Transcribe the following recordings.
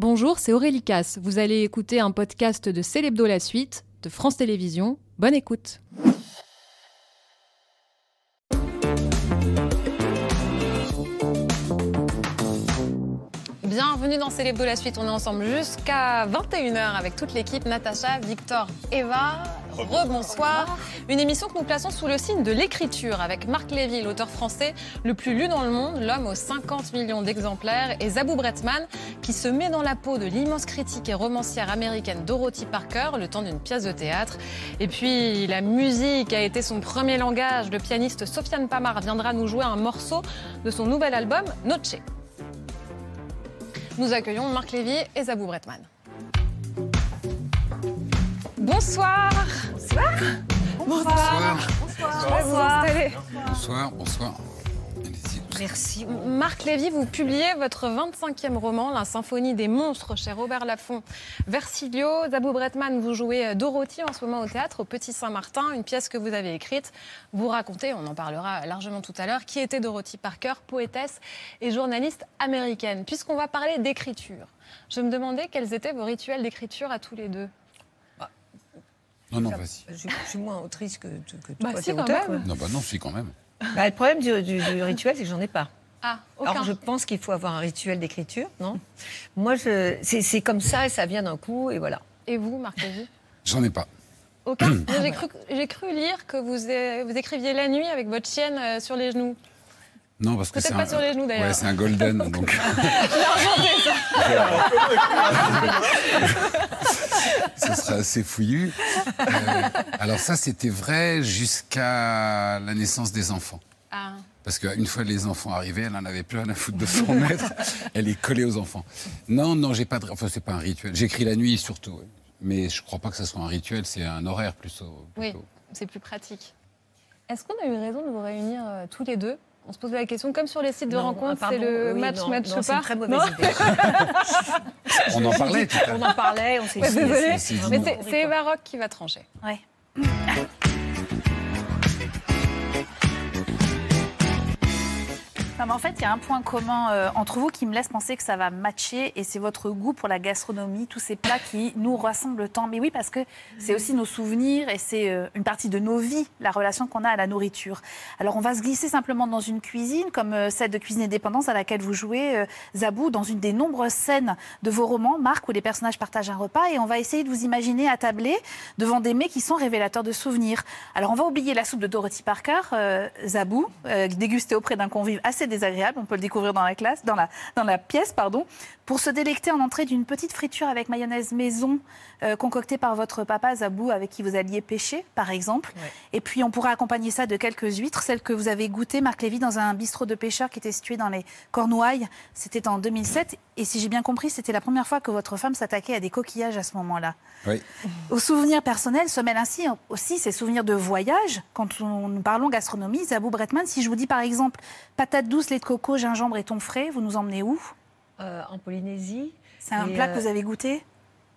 Bonjour, c'est Aurélie Casse. Vous allez écouter un podcast de Célébdo La Suite de France Télévisions. Bonne écoute. Bienvenue dans Célébdo La Suite. On est ensemble jusqu'à 21h avec toute l'équipe Natacha, Victor, Eva. Rebonsoir. Une émission que nous plaçons sous le signe de l'écriture avec Marc Lévy, l'auteur français le plus lu dans le monde, l'homme aux 50 millions d'exemplaires, et Zabou Bretman qui se met dans la peau de l'immense critique et romancière américaine Dorothy Parker le temps d'une pièce de théâtre. Et puis la musique a été son premier langage. Le pianiste Sofiane Pamar viendra nous jouer un morceau de son nouvel album Noche. Nous accueillons Marc Lévy et Zabou Bretman. Bonsoir. Bonsoir. Bonsoir. Bonsoir. Bonsoir. Bonsoir. Merci. Marc Lévy, vous publiez votre 25e roman, La Symphonie des monstres, chez Robert Laffont. Versilio, Zabou Bretman, vous jouez Dorothy en ce moment au théâtre, au Petit Saint-Martin, une pièce que vous avez écrite. Vous racontez, on en parlera largement tout à l'heure, qui était Dorothy Parker, poétesse et journaliste américaine. Puisqu'on va parler d'écriture, je me demandais quels étaient vos rituels d'écriture à tous les deux. Non, non, vas-y. Je, je suis moins autrice que, que Bah, toi, si, quand auteur. même. Non, bah non, si, quand même. Bah, le problème du, du- du rituel, c'est que j'en ai pas. Ah, aucun. Alors, je pense qu'il faut avoir un rituel d'écriture, non? Moi, je, c'est, c'est comme ça et ça vient d'un coup, et voilà. Et vous, Marc J'en ai pas. Aucun? J'ai cru, j'ai cru lire que vous, vous écriviez la nuit avec votre chienne euh, sur les genoux. Non, parce que Peut-être c'est pas un. sur les genoux, d'ailleurs. Ouais, c'est un golden, donc. Ce sera assez fouillu. Euh, alors ça, c'était vrai jusqu'à la naissance des enfants. Ah. Parce qu'une fois les enfants arrivés, elle n'en avait plus rien à foutre de son maître. Elle est collée aux enfants. Non, non, j'ai pas de. Enfin, c'est pas un rituel. J'écris la nuit surtout. ouais. Mais je crois pas que ça soit un rituel. C'est un horaire plutôt. Oui, c'est plus pratique. Est-ce qu'on a eu raison de vous réunir euh, tous les deux On se pose la question, comme sur les sites de Non, rencontres, c'est le oui, match, non, match non, pas C'est une très mauvaise Non idée. On en parlait tout à On en parlait, on s'est Ouais, dit, mais c'est Eva Rock qui va trancher. Ouais. En fait, il y a un point commun euh, entre vous qui me laisse penser que ça va matcher, et c'est votre goût pour la gastronomie, tous ces plats qui nous rassemblent tant. Mais oui, parce que c'est aussi nos souvenirs et c'est euh, une partie de nos vies, la relation qu'on a à la nourriture. Alors, on va se glisser simplement dans une cuisine, comme euh, celle de Cuisine et Dépendance à laquelle vous jouez, Zabou, dans une des nombreuses scènes de vos romans, Marc, où les personnages partagent un repas, et on va essayer de vous imaginer attablés devant des mets qui sont révélateurs de souvenirs. Alors, on va oublier la soupe de Dorothy Parker, Zabou, dégustée auprès d'un convive assez désagréable. On peut le découvrir dans la classe, dans la, dans la pièce, pardon, pour se délecter en entrée d'une petite friture avec mayonnaise maison euh, concoctée par votre papa Zabou, avec qui vous alliez pêcher, par exemple. Ouais. Et puis, on pourra accompagner ça de quelques huîtres, celles que vous avez goûtées, Marc Lévy, dans un bistrot de pêcheurs qui était situé dans les Cornouailles. C'était en 2007. Et si j'ai bien compris, c'était la première fois que votre femme s'attaquait à des coquillages à ce moment-là. Oui. Aux souvenirs personnels se mêlent ainsi aussi ces souvenirs de voyage. Quand on- nous parlons gastronomie, Zabou Bretman, si je vous dis par exemple patates douces, lait de coco, gingembre et thon frais, vous nous emmenez où? Euh, en Polynésie. C'est un Et, plat euh, que vous avez goûté?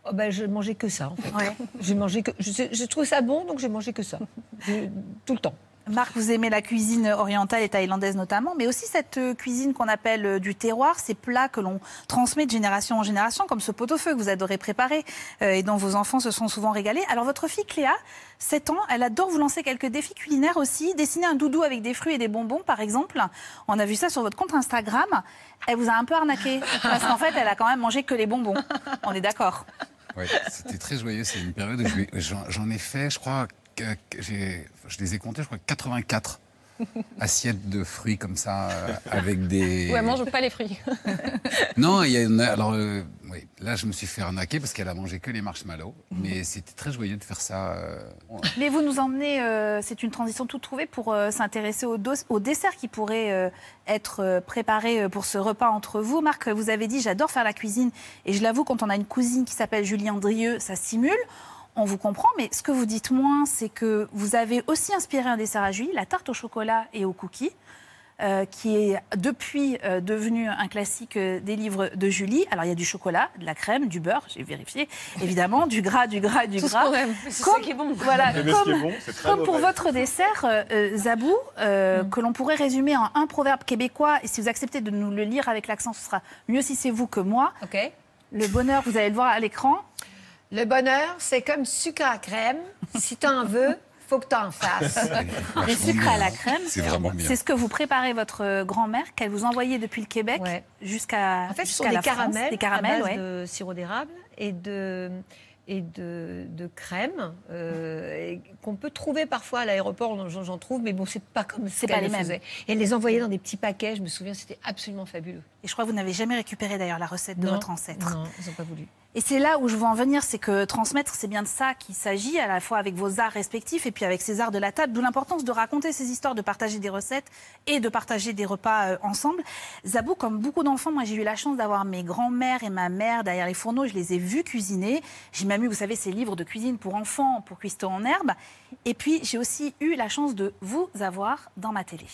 Oh, ben, je mangeais que ça, en fait. Ouais. J'ai mangé que. Je, je trouve ça bon, donc j'ai mangé que ça. Je- tout le temps. Marc, vous aimez la cuisine orientale et thaïlandaise notamment, mais aussi cette euh, cuisine qu'on appelle euh, du terroir, ces plats que l'on transmet de génération en génération, comme ce pot-au-feu que vous adorez préparer euh, et dont vos enfants se sont souvent régalés. Alors votre fille Cléa, 7 ans, elle adore vous lancer quelques défis culinaires aussi, dessiner un doudou avec des fruits et des bonbons par exemple. On a vu ça sur votre compte Instagram. Elle vous a un peu arnaqué, parce qu'en fait, elle a quand même mangé que les bonbons. On est d'accord Ouais, c'était très joyeux. C'est une période où j'en ai fait, je crois, je les ai comptés, je crois, 84 assiettes de fruits comme ça, euh, avec des. Ouais, mange pas les fruits. Non, il y a une- alors euh, oui, là je me suis fait arnaquer parce qu'elle a mangé que les marshmallows, Mhm. mais c'était très joyeux de faire ça. euh, Mais vous nous emmenez, euh, c'est une transition toute trouvée pour euh, s'intéresser au, dessert qui pourrait euh, être préparé pour ce repas entre vous. Marc, vous avez dit j'adore faire la cuisine et je l'avoue, quand on a une cousine qui s'appelle Julie Andrieux, ça simule. On vous comprend, mais ce que vous dites moins, c'est que vous avez aussi inspiré un dessert à Julie, la tarte au chocolat et aux cookies. euh, qui est depuis euh, devenu un classique euh, des livres de Julie. Alors il y a du chocolat, de la crème, du beurre, j'ai vérifié, évidemment, du gras, du gras, du Tout gras. C'est Comme- ça qui est bon. Voilà, Mais ce qui est comme, bon, c'est très comme pour votre dessert, Zabou, euh, que l'on pourrait résumer en un proverbe québécois, et si vous acceptez de nous le lire avec l'accent, ce sera mieux si c'est vous que moi. OK Le bonheur, vous allez le voir à l'écran. Le bonheur, c'est comme sucre à crème. Si t'en veux, faut que t'en fasses. Les sucres à la crème. C'est vraiment bien. C'est ce que vous préparez votre grand-mère, qu'elle vous envoyait depuis le Québec Ouais. jusqu'à En fait, ce sont des la France. caramels, Des caramels, à base ouais. de sirop d'érable et de et de, de crème euh, qu'on peut trouver parfois à l'aéroport. J'en trouve, mais bon, c'est pas comme C'est ce pas les le mêmes. faisait. Et elle les envoyait dans des petits paquets. Je me souviens, c'était absolument fabuleux. Et je crois que vous n'avez jamais récupéré d'ailleurs la recette de Non, votre ancêtre. Non, ils n'ont pas voulu. Et c'est là où je veux en venir, c'est que transmettre, c'est bien de ça qu'il s'agit, à la fois avec vos arts respectifs et puis avec ces arts de la table, d'où l'importance de raconter ces histoires, de partager des recettes et de partager des repas euh, ensemble. Zabou, comme beaucoup d'enfants, moi j'ai eu la chance d'avoir mes grands-mères et ma mère derrière les fourneaux, je les ai vus cuisiner. Même eu, vous savez, ces livres de cuisine pour enfants, pour cuistot en herbe. Et puis j'ai aussi eu la chance de vous avoir dans ma télé.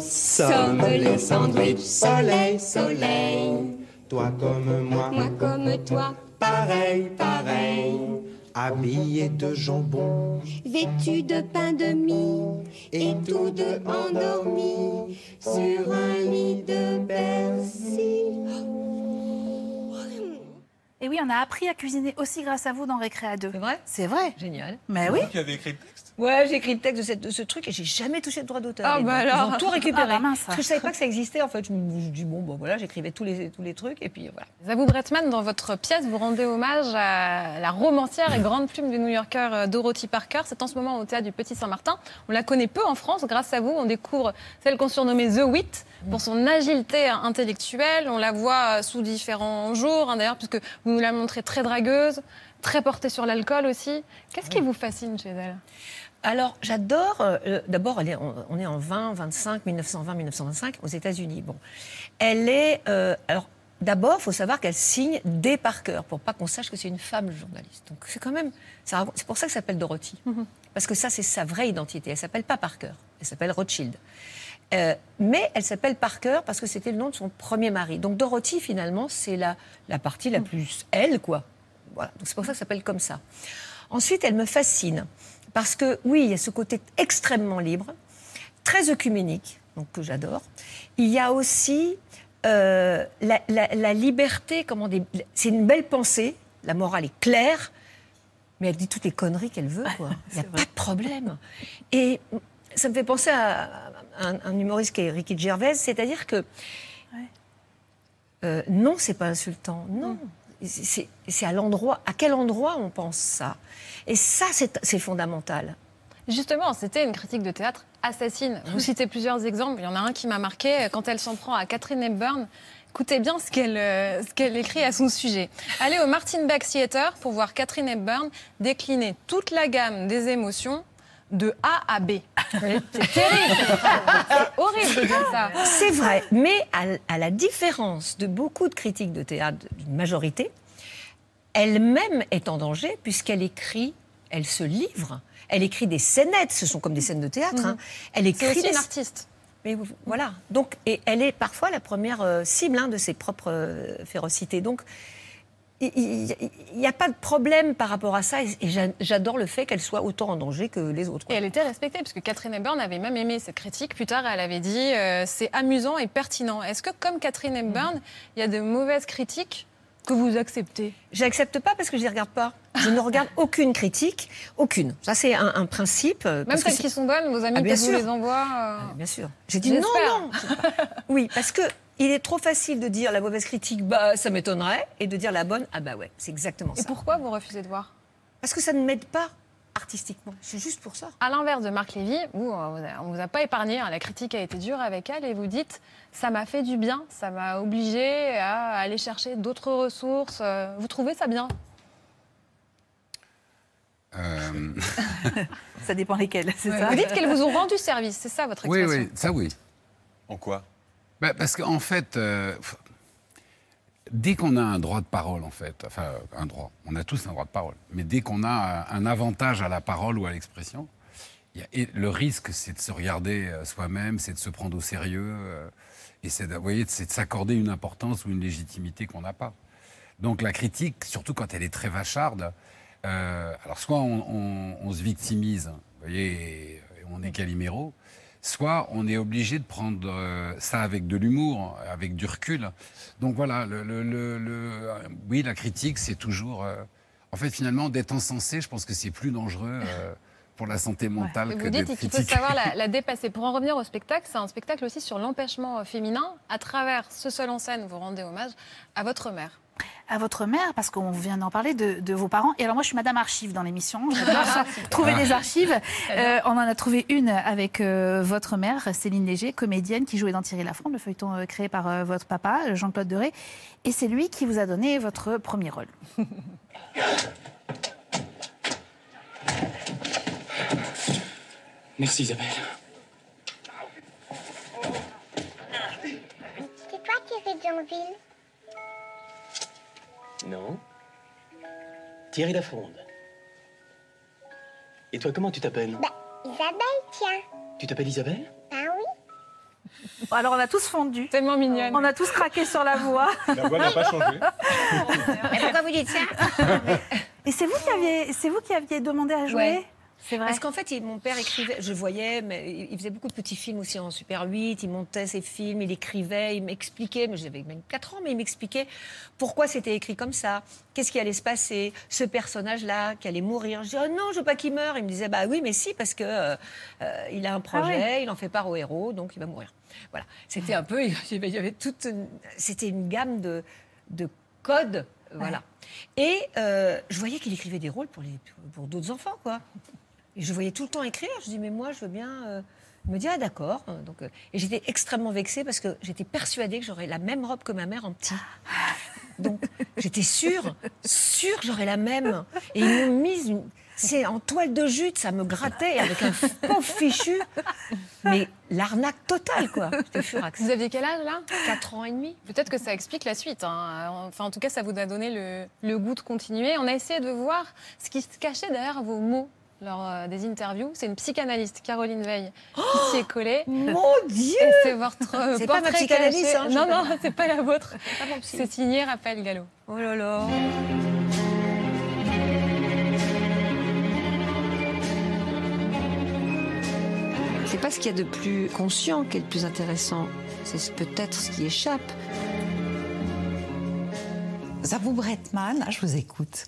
Soleil, sandwich, soleil, soleil. Toi comme moi, Moi comme toi, pareil, pareil. Habillé de jambon vêtu de pain de mie, et tous deux endormis sur un lit de persil. Et oui, on a appris à cuisiner aussi grâce à vous dans Récréa 2. C'est vrai? C'est vrai. Génial. Mais oui. Qui avait écrit le texte Ouais, j'ai écrit le texte de, cette- de ce truc et j'ai jamais touché de droit d'auteur. Ah, bah alors. Ils ont tout récupéré. Ah, bah mince. Parce que je savais pas que ça existait. En fait, je me dis bon, bon voilà, j'écrivais tous les tous les trucs et puis voilà. Zabou Bretman, dans votre pièce, vous rendez hommage à la romancière et grande plume du New-Yorker euh, Dorothy Parker. C'est en ce moment au théâtre du Petit Saint-Martin. On la connaît peu en France. Grâce à vous, on découvre celle qu'on surnommait The Wit pour son agilité intellectuelle. On la voit euh, sous différents jours, hein, d'ailleurs, puisque vous nous la montrez très dragueuse, très portée sur l'alcool aussi. Qu'est-ce qui vous fascine chez elle? Alors, j'adore. euh, D'abord, elle est- on, est en 20, 25, 1920, 1925 aux États-Unis. Bon, elle est. euh, alors, d'abord, il faut savoir qu'elle signe des Parker pour pas qu'on sache que c'est une femme journaliste. Donc, c'est quand même. C'est pour ça que ça s'appelle Dorothy, parce que ça, c'est sa vraie identité. Elle s'appelle pas Parker. Elle s'appelle Rothschild. Euh, mais elle s'appelle Parker parce que c'était le nom de son premier mari. Donc Dorothy, finalement, c'est la, la partie la plus elle, quoi. Voilà. Donc c'est pour ça que ça s'appelle comme ça. Ensuite, elle me fascine parce que, oui, il y a ce côté extrêmement libre, très œcuménique, donc que j'adore. Il y a aussi euh, la, la- la liberté, comment c'est une belle pensée, la morale est claire, mais elle dit toutes les conneries qu'elle veut, quoi. Il n'y a pas de problème. Et ça me fait penser à un, un humoriste qui est Ricky Gervais, c'est-à-dire que euh, non, c'est pas insultant, non. C'est c'est à l'endroit, à quel endroit on pense ça? Et ça, c'est fondamental. Justement, c'était une critique de théâtre assassine. Vous citez plusieurs exemples. Il y en a un qui m'a marqué quand elle s'en prend à Catherine Hepburn. Écoutez bien ce qu'elle euh, écrit à son sujet. Allez au Martin Beck Theater pour voir Catherine Hepburn décliner toute la gamme des émotions de A à B. C'est terrible. C'est horrible de dire ça. C'est vrai, mais à, à la différence de beaucoup de critiques de théâtre, d'une majorité, elle-même est en danger puisqu'elle écrit, elle se livre, elle écrit des scénettes, ce sont comme des scènes de théâtre. hein. Elle C'est écrit aussi des... une artiste. Mais voilà. Donc, et elle est parfois la première euh, cible hein, de ses propres euh, férocités. Donc, il n'y a pas de problème par rapport à ça. Et, et j'a- j'adore le fait qu'elle soit autant en danger que les autres. Et elle était respectée, parce que Catherine Hepburn avait même aimé cette critique. Plus tard, elle avait dit euh, c'est amusant et pertinent. Est-ce que, comme Catherine Hepburn, il y a de mauvaises critiques que vous acceptez? J'accepte pas parce que je les regarde pas. Je ne regarde aucune critique, aucune. Ça, c'est un, un principe. euh, Même parce celles qui sont bonnes, vos amis Ah, bien vous les envoient euh, Ah, Bien sûr. J'ai dit non, non. Oui, parce que il est trop facile de dire la mauvaise critique, bah ça m'étonnerait, et de dire la bonne, ah bah ouais, c'est exactement Et ça. pourquoi vous refusez de voir? Parce que ça ne m'aide pas artistiquement. C'est juste pour ça. À l'inverse de Marc Lévy, vous, on ne vous a pas épargné. hein. La critique a été dure avec elle et vous dites ça m'a fait du bien, ça m'a obligé à aller chercher d'autres ressources. Euh, Vous trouvez ça bien? Euh, Ça dépend lesquels, c'est ça? Vous dites qu'elles vous ont rendu service, c'est ça votre oui, expression? oui, ça oui. En quoi? Bah, parce qu'en fait, euh, dès qu'on a un droit de parole, en fait, enfin, un droit, on a tous un droit de parole, mais dès qu'on a un avantage à la parole ou à l'expression, le risque, c'est de se regarder euh, soi-même, c'est de se prendre au sérieux, euh, et c'est de, s'accorder une importance ou une légitimité qu'on n'a pas. Donc la critique, surtout quand elle est très vacharde, euh, alors soit on, on- se victimise, vous voyez, et, on est Calimero, soit on est obligé de prendre euh, ça avec de l'humour, avec du recul. Donc voilà, le, le- le- le- oui, la critique, c'est toujours. euh, en fait, finalement, d'être encensé, je pense que c'est plus dangereux euh, pour la santé mentale Et que vous dites qu'il faut savoir la, la dépasser. Pour en revenir au spectacle, c'est un spectacle aussi sur l'empêchement féminin. À travers ce seul en scène, vous rendez hommage à votre mère. À votre mère, parce qu'on vient d'en parler, de, de vos parents. Et alors moi, je suis Madame Archive dans l'émission. J'adore trouver des archives. Euh, on en a trouvé une avec euh, votre mère, Céline Léger, comédienne qui jouait dans Thierry Lafronde, le feuilleton euh, créé par euh, votre papa, Jean-Claude Deray. Et c'est lui qui vous a donné votre premier rôle. Merci Isabelle. C'est toi Thierry Joinville Non. Thierry Lafronde. Et toi, comment tu t'appelles Bah, Isabelle, tiens. Tu t'appelles Isabelle Ah oui alors on a tous fondu. Tellement mignonne. On a tous craqué sur la voix. La voix n'a pas changé. Et pourquoi vous dites ça? Et c'est vous qui aviez, c'est vous qui aviez demandé à jouer? Ouais. C'est vrai. Parce qu'en fait, mon père écrivait, je voyais, mais il faisait beaucoup de petits films aussi en Super 8, il montait ses films, il écrivait, il m'expliquait, mais j'avais même 4 ans, mais il m'expliquait pourquoi c'était écrit comme ça, qu'est-ce qui allait se passer, ce personnage-là qui allait mourir. Je disais, oh non, je veux pas qu'il meure. Il me disait, bah oui, mais si, parce que euh, euh, il a un projet, il en fait part au héros, donc il va mourir. Voilà. C'était un peu, il y avait, il y avait toute, une- c'était une gamme de, de codes, voilà. Et euh, je voyais qu'il écrivait des rôles pour, les, pour d'autres enfants, quoi. Et je voyais tout le temps écrire. Je dis, mais moi, je veux bien. euh, Il me dit, ah d'accord. Donc, euh, et j'étais extrêmement vexée parce que j'étais persuadée que j'aurais la même robe que ma mère en petit. Donc, j'étais sûre, sûre que j'aurais la même. Et ils m'ont mise une- c'est en toile de jute, ça me grattait avec un pauvre fichu. Mais l'arnaque totale, quoi. J'étais furax. Vous aviez quel âge là? 4 ans et demi. Peut-être que ça explique la suite. hein. Enfin, en tout cas, ça vous a donné le, le goût de continuer. On a essayé de voir ce qui se cachait derrière vos mots lors euh, des interviews. C'est une psychanalyste, Caroline Veil, qui s'y est collée. Mon Dieu c'est votre euh, C'est pas ma portrait psychanalyste, hein, non, non, c'est pas la vôtre. C'est signé Raphaël Gallo. Oh là là C'est pas ce qu'il y a de plus conscient qui est le plus intéressant. C'est peut-être ce qui échappe. Zabou Bretman, je vous écoute.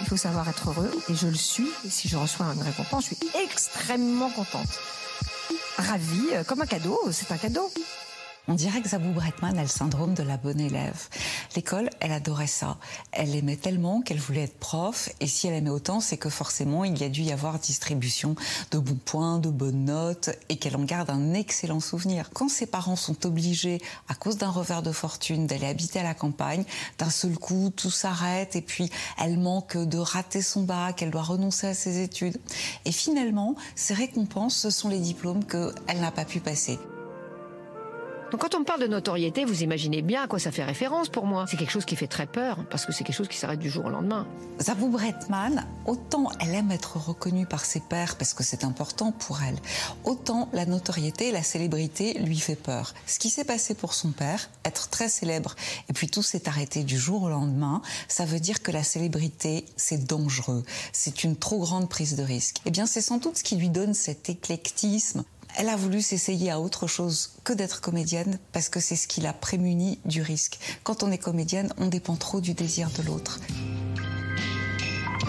Il faut savoir être heureux, et je le suis. Et si je reçois une récompense, je suis extrêmement contente. Ravie, euh, comme un cadeau, c'est un cadeau. On dirait que Zabou Bretman a le syndrome de la bonne élève. L'école, elle adorait ça. Elle aimait tellement qu'elle voulait être prof, et si elle aimait autant, c'est que forcément, il y a dû y avoir distribution de bons points, de bonnes notes, et qu'elle en garde un excellent souvenir. Quand ses parents sont obligés, à cause d'un revers de fortune, d'aller habiter à la campagne, d'un seul coup, tout s'arrête, et puis elle manque de rater son bac, elle doit renoncer à ses études. Et finalement, ses récompenses, ce sont les diplômes qu'elle n'a pas pu passer. Donc quand on parle de notoriété, vous imaginez bien à quoi ça fait référence pour moi. C'est quelque chose qui fait très peur, parce que c'est quelque chose qui s'arrête du jour au lendemain. Zabou Bretman, autant elle aime être reconnue par ses pairs parce que c'est important pour elle, autant la notoriété et la célébrité lui fait peur. Ce qui s'est passé pour son père, être très célèbre, et puis tout s'est arrêté du jour au lendemain, ça veut dire que la célébrité, c'est dangereux, c'est une trop grande prise de risque. Eh bien, c'est sans doute ce qui lui donne cet éclectisme. Elle a voulu s'essayer à autre chose que d'être comédienne parce que c'est ce qui l'a prémunie du risque. Quand on est comédienne, on dépend trop du désir de l'autre.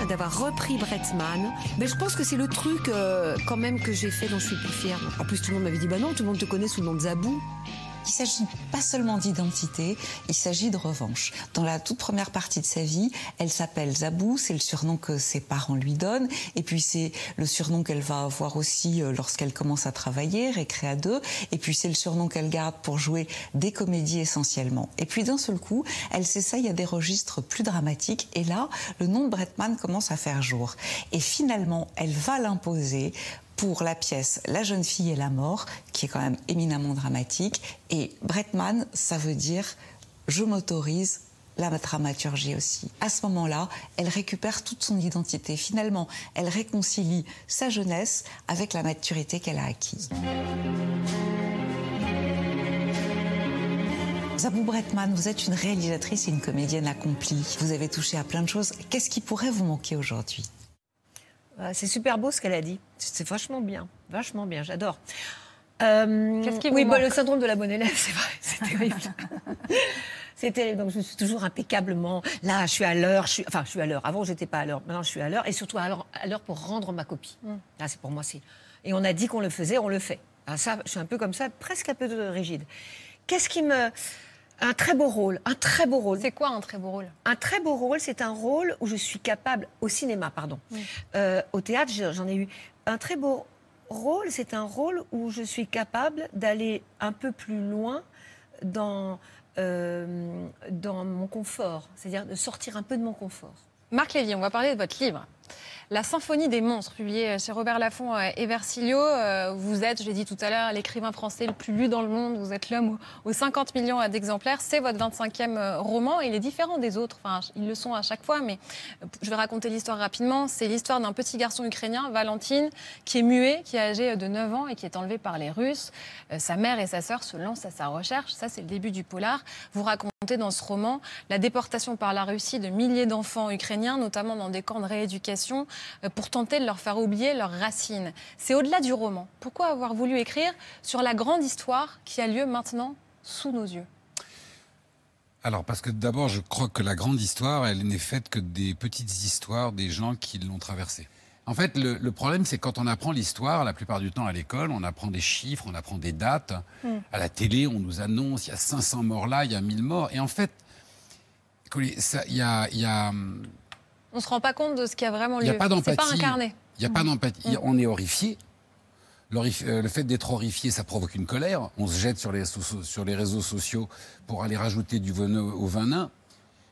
D'avoir repris Bretman, mais je pense que c'est le truc euh, quand même que j'ai fait dont je suis plus fière. En plus, tout le monde m'avait dit, bah non, tout le monde te connaît sous le nom de Zabou. Il s'agit pas seulement d'identité, il s'agit de revanche. Dans la toute première partie de sa vie, elle s'appelle Zabou, c'est le surnom que ses parents lui donnent, et puis c'est le surnom qu'elle va avoir aussi euh, lorsqu'elle commence à travailler, Récré deux, et puis c'est le surnom qu'elle garde pour jouer des comédies essentiellement. Et puis d'un seul coup, elle s'essaye à des registres plus dramatiques, et là, le nom de Bretman commence à faire jour. Et finalement, elle va l'imposer pour la pièce La jeune fille et la mort, qui est quand même éminemment dramatique. Et Bretman, ça veut dire je m'autorise la dramaturgie aussi. À ce moment-là, elle récupère toute son identité. Finalement, elle réconcilie sa jeunesse avec la maturité qu'elle a acquise. Zabou Bretman, vous êtes une réalisatrice et une comédienne accomplie. Vous avez touché à plein de choses. Qu'est-ce qui pourrait vous manquer aujourd'hui? C'est super beau ce qu'elle a dit. C'est vachement bien, vachement bien, j'adore. Euh, Qu'est-ce qui vous oui, bah, le syndrome de la bonne élève, c'est vrai, c'est terrible. c'est terrible. Donc je suis toujours impeccablement là. Je suis à l'heure. Je suis, enfin, je suis à l'heure. Avant, j'étais pas à l'heure. Maintenant, je suis à l'heure et surtout à l'heure, pour rendre ma copie. Là, c'est pour moi, c'est. Et on a dit qu'on le faisait, on le fait. Ah, ça, je suis un peu comme ça, presque un peu rigide. Qu'est-ce qui me un très beau rôle, un très beau rôle. C'est quoi un très beau rôle? Un très beau rôle, c'est un rôle où je suis capable, au cinéma, pardon. Euh, au théâtre, je- j'en ai eu. Un très beau rôle, c'est un rôle où je suis capable d'aller un peu plus loin dans, euh, dans mon confort, c'est-à-dire de sortir un peu de mon confort. Marc Lévy, on va parler de votre livre. La symphonie des monstres, publié chez Robert Laffont euh, et Versilio. Euh, Vous êtes, je l'ai dit tout à l'heure, l'écrivain français le plus lu dans le monde. Vous êtes l'homme aux aux 50 millions euh, d'exemplaires. C'est votre 25e euh, roman. Il est différent des autres. Enfin, ils le sont à chaque fois, mais euh, je vais raconter l'histoire rapidement. C'est l'histoire d'un petit garçon ukrainien, Valentine, qui est muet, qui est âgé de 9 ans et qui est enlevé par les Russes. Euh, Sa mère et sa sœur se lancent à sa recherche. Ça, c'est le début du polar. Vous racontez dans ce roman la déportation par la Russie de milliers d'enfants ukrainiens, notamment dans des camps de rééducation, euh, pour tenter de leur faire oublier leurs racines. C'est au-delà du roman. Pourquoi avoir voulu écrire sur la grande histoire qui a lieu maintenant sous nos yeux? Alors, parce que d'abord, je crois que la grande histoire, elle n'est faite que des petites histoires des gens qui l'ont traversée. En fait, le, le problème, c'est quand on apprend l'histoire, la plupart du temps à l'école, on apprend des chiffres, on apprend des dates. À la télé, on nous annonce, il y a 500 morts là, il y a 1000 morts. Et en fait, il y a, il y a, On se rend pas compte de ce qui a vraiment il y a lieu. pas C'est d'empathie. pas incarné. Il n'y a pas d'empathie. On est horrifié. Euh, Le fait d'être horrifié, ça provoque une colère. On se jette sur les, sur les réseaux sociaux pour aller rajouter du venin au venin,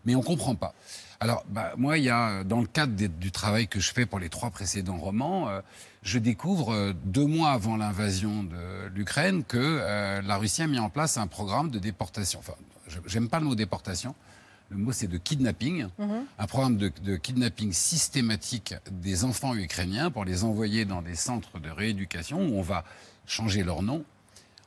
mais on comprend pas. Alors, bah, moi, il y a, dans le cadre des- du travail que je fais pour les trois précédents romans, euh, je découvre euh, deux mois avant l'invasion de l'Ukraine que euh, la Russie a mis en place un programme de déportation. Enfin, j'aime pas le mot déportation. Le mot, c'est de kidnapping. Un programme de, de kidnapping systématique des enfants ukrainiens pour les envoyer dans des centres de rééducation où on va changer leur nom.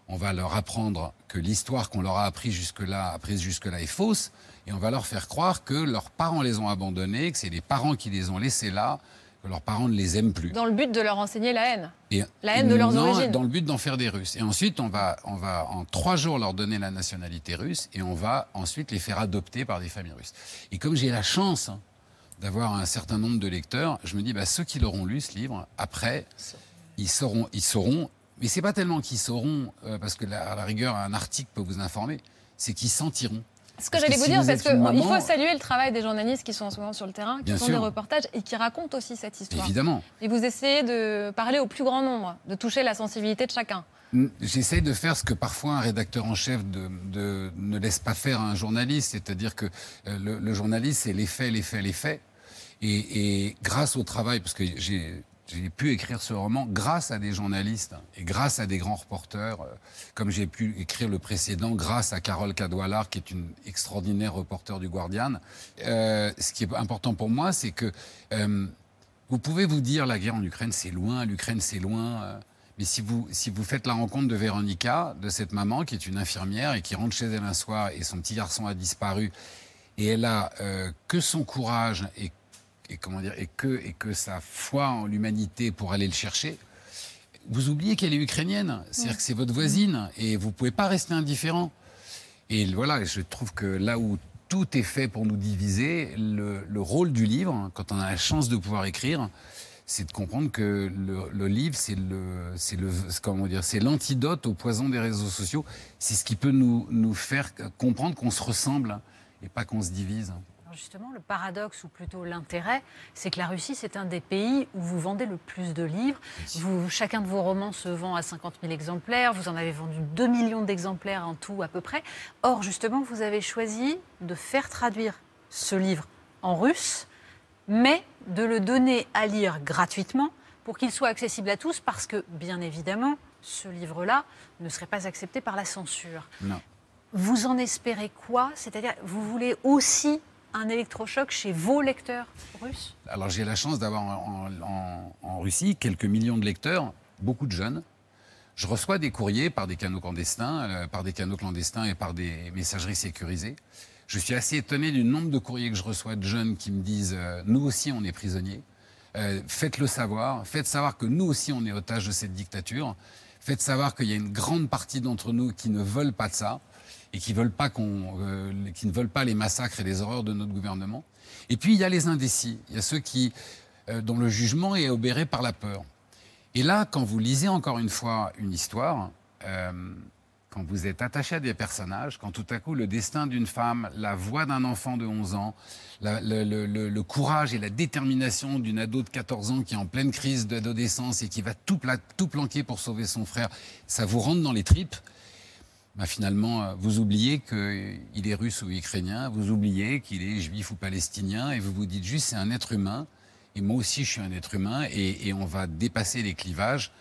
On va leur apprendre que l'histoire qu'on leur a appris jusque-là, apprise jusque-là est fausse. Et on va leur faire croire que leurs parents les ont abandonnés, que c'est les parents qui les ont laissés là, que leurs parents ne les aiment plus. Dans le but de leur enseigner la haine. Et- La haine de leurs non, origines. Dans le but d'en faire des Russes. Et ensuite, on va, on va en trois jours leur donner la nationalité russe et on va ensuite les faire adopter par des familles russes. Et comme j'ai la chance hein, d'avoir un certain nombre de lecteurs, je me dis, bah, ceux qui l'auront lu, ce livre, après, ils sauront, ils sauront. Mais c'est pas tellement qu'ils sauront, euh, parce que la- à la rigueur, un article peut vous informer, c'est qu'ils sentiront. Ce que j'allais vous si dire, vous parce qu'il maman- faut saluer le travail des journalistes qui sont en ce moment sur le terrain, qui font sûr. des reportages et qui racontent aussi cette histoire. Évidemment. Et vous essayez de parler au plus grand nombre, de toucher la sensibilité de chacun. J'essaye de faire ce que parfois un rédacteur en chef de, de- ne laisse pas faire à un journaliste, c'est-à-dire que euh, le, le journaliste, c'est les faits, les faits, les faits. Et, et grâce au travail, parce que j'ai j'ai pu écrire ce roman grâce à des journalistes et grâce à des grands reporters, euh, comme j'ai pu écrire le précédent grâce à Carole Cadwalar, qui est une extraordinaire reporter du Guardian. Euh, ce qui est important pour moi, c'est que euh, vous pouvez vous dire la guerre en Ukraine, c'est loin, l'Ukraine, c'est loin. mais si vous, si vous faites la rencontre de Véronica, de cette maman qui est une infirmière et qui rentre chez elle un soir et son petit garçon a disparu, et elle a que son courage et, et comment dire et que et que sa foi en l'humanité pour aller le chercher. Vous oubliez qu'elle est ukrainienne, c'est-à-dire que c'est votre voisine et vous pouvez pas rester indifférent. Et voilà, je trouve que là où tout est fait pour nous diviser, le, le rôle du livre, quand on a la chance de pouvoir écrire, c'est de comprendre que le, le livre, c'est le, c'est le, comment dire, c'est l'antidote au poison des réseaux sociaux. C'est ce qui peut nous, nous faire comprendre qu'on se ressemble et pas qu'on se divise. Justement, le paradoxe, ou plutôt l'intérêt, c'est que la Russie, c'est un des pays où vous vendez le plus de livres. Vous, chacun de vos romans se vend à 50 000 exemplaires. Vous en avez vendu 2 millions d'exemplaires en tout, à peu près. Or, justement, vous avez choisi de faire traduire ce livre en russe, mais de le donner à lire gratuitement pour qu'il soit accessible à tous, parce que, bien évidemment, ce livre-là ne serait pas accepté par la censure. Non. Vous en espérez quoi? C'est-à-dire, vous voulez aussi un électrochoc chez vos lecteurs russes Alors j'ai la chance d'avoir en, Russie quelques millions de lecteurs, beaucoup de jeunes. Je reçois des courriers par des canaux clandestins, euh, par des canaux clandestins et par des messageries sécurisées. Je suis assez étonné du nombre de courriers que je reçois de jeunes qui me disent euh, nous aussi on est prisonniers. Euh, Faites-le savoir. Faites savoir que nous aussi, on est otages de cette dictature. Faites savoir qu'il y a une grande partie d'entre nous qui ne veulent pas de ça et euh, qui ne veulent pas les massacres et les horreurs de notre gouvernement. Et puis, il y a les indécis. Il y a ceux qui, euh, dont le jugement est obéré par la peur. Et là, quand vous lisez encore une fois une histoire, euh, quand vous êtes attaché à des personnages, quand tout à coup le destin d'une femme, la voix d'un enfant de 11 ans, le, courage et la détermination d'une ado de 14 ans qui est en pleine crise d'adolescence et qui va tout, tout planquer pour sauver son frère, ça vous rentre dans les tripes. Bah, finalement, euh, vous oubliez qu'il est russe ou ukrainien, vous oubliez qu'il est juif ou palestinien, et vous vous dites juste c'est un être humain, et moi aussi je suis un être humain, et, et on va dépasser les clivages,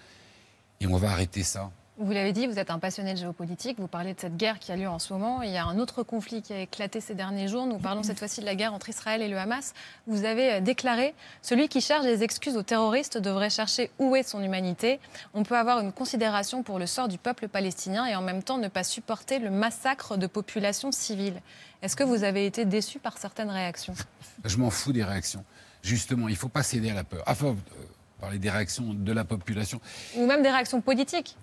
et on va arrêter ça. Vous l'avez dit, vous êtes un passionné de géopolitique. Vous parlez de cette guerre qui a lieu en ce moment. Il y a un autre conflit qui a éclaté ces derniers jours. Nous parlons cette fois-ci de la guerre entre Israël et le Hamas. Vous avez euh, déclaré Celui qui cherche des excuses aux terroristes devrait chercher où est son humanité. On peut avoir une considération pour le sort du peuple palestinien et en même temps ne pas supporter le massacre de populations civiles. Est-ce que vous avez été déçu par certaines réactions? Je m'en fous des réactions. Justement, il ne faut pas céder à la peur. Enfin, euh, parler des réactions de la population. Ou même des réactions politiques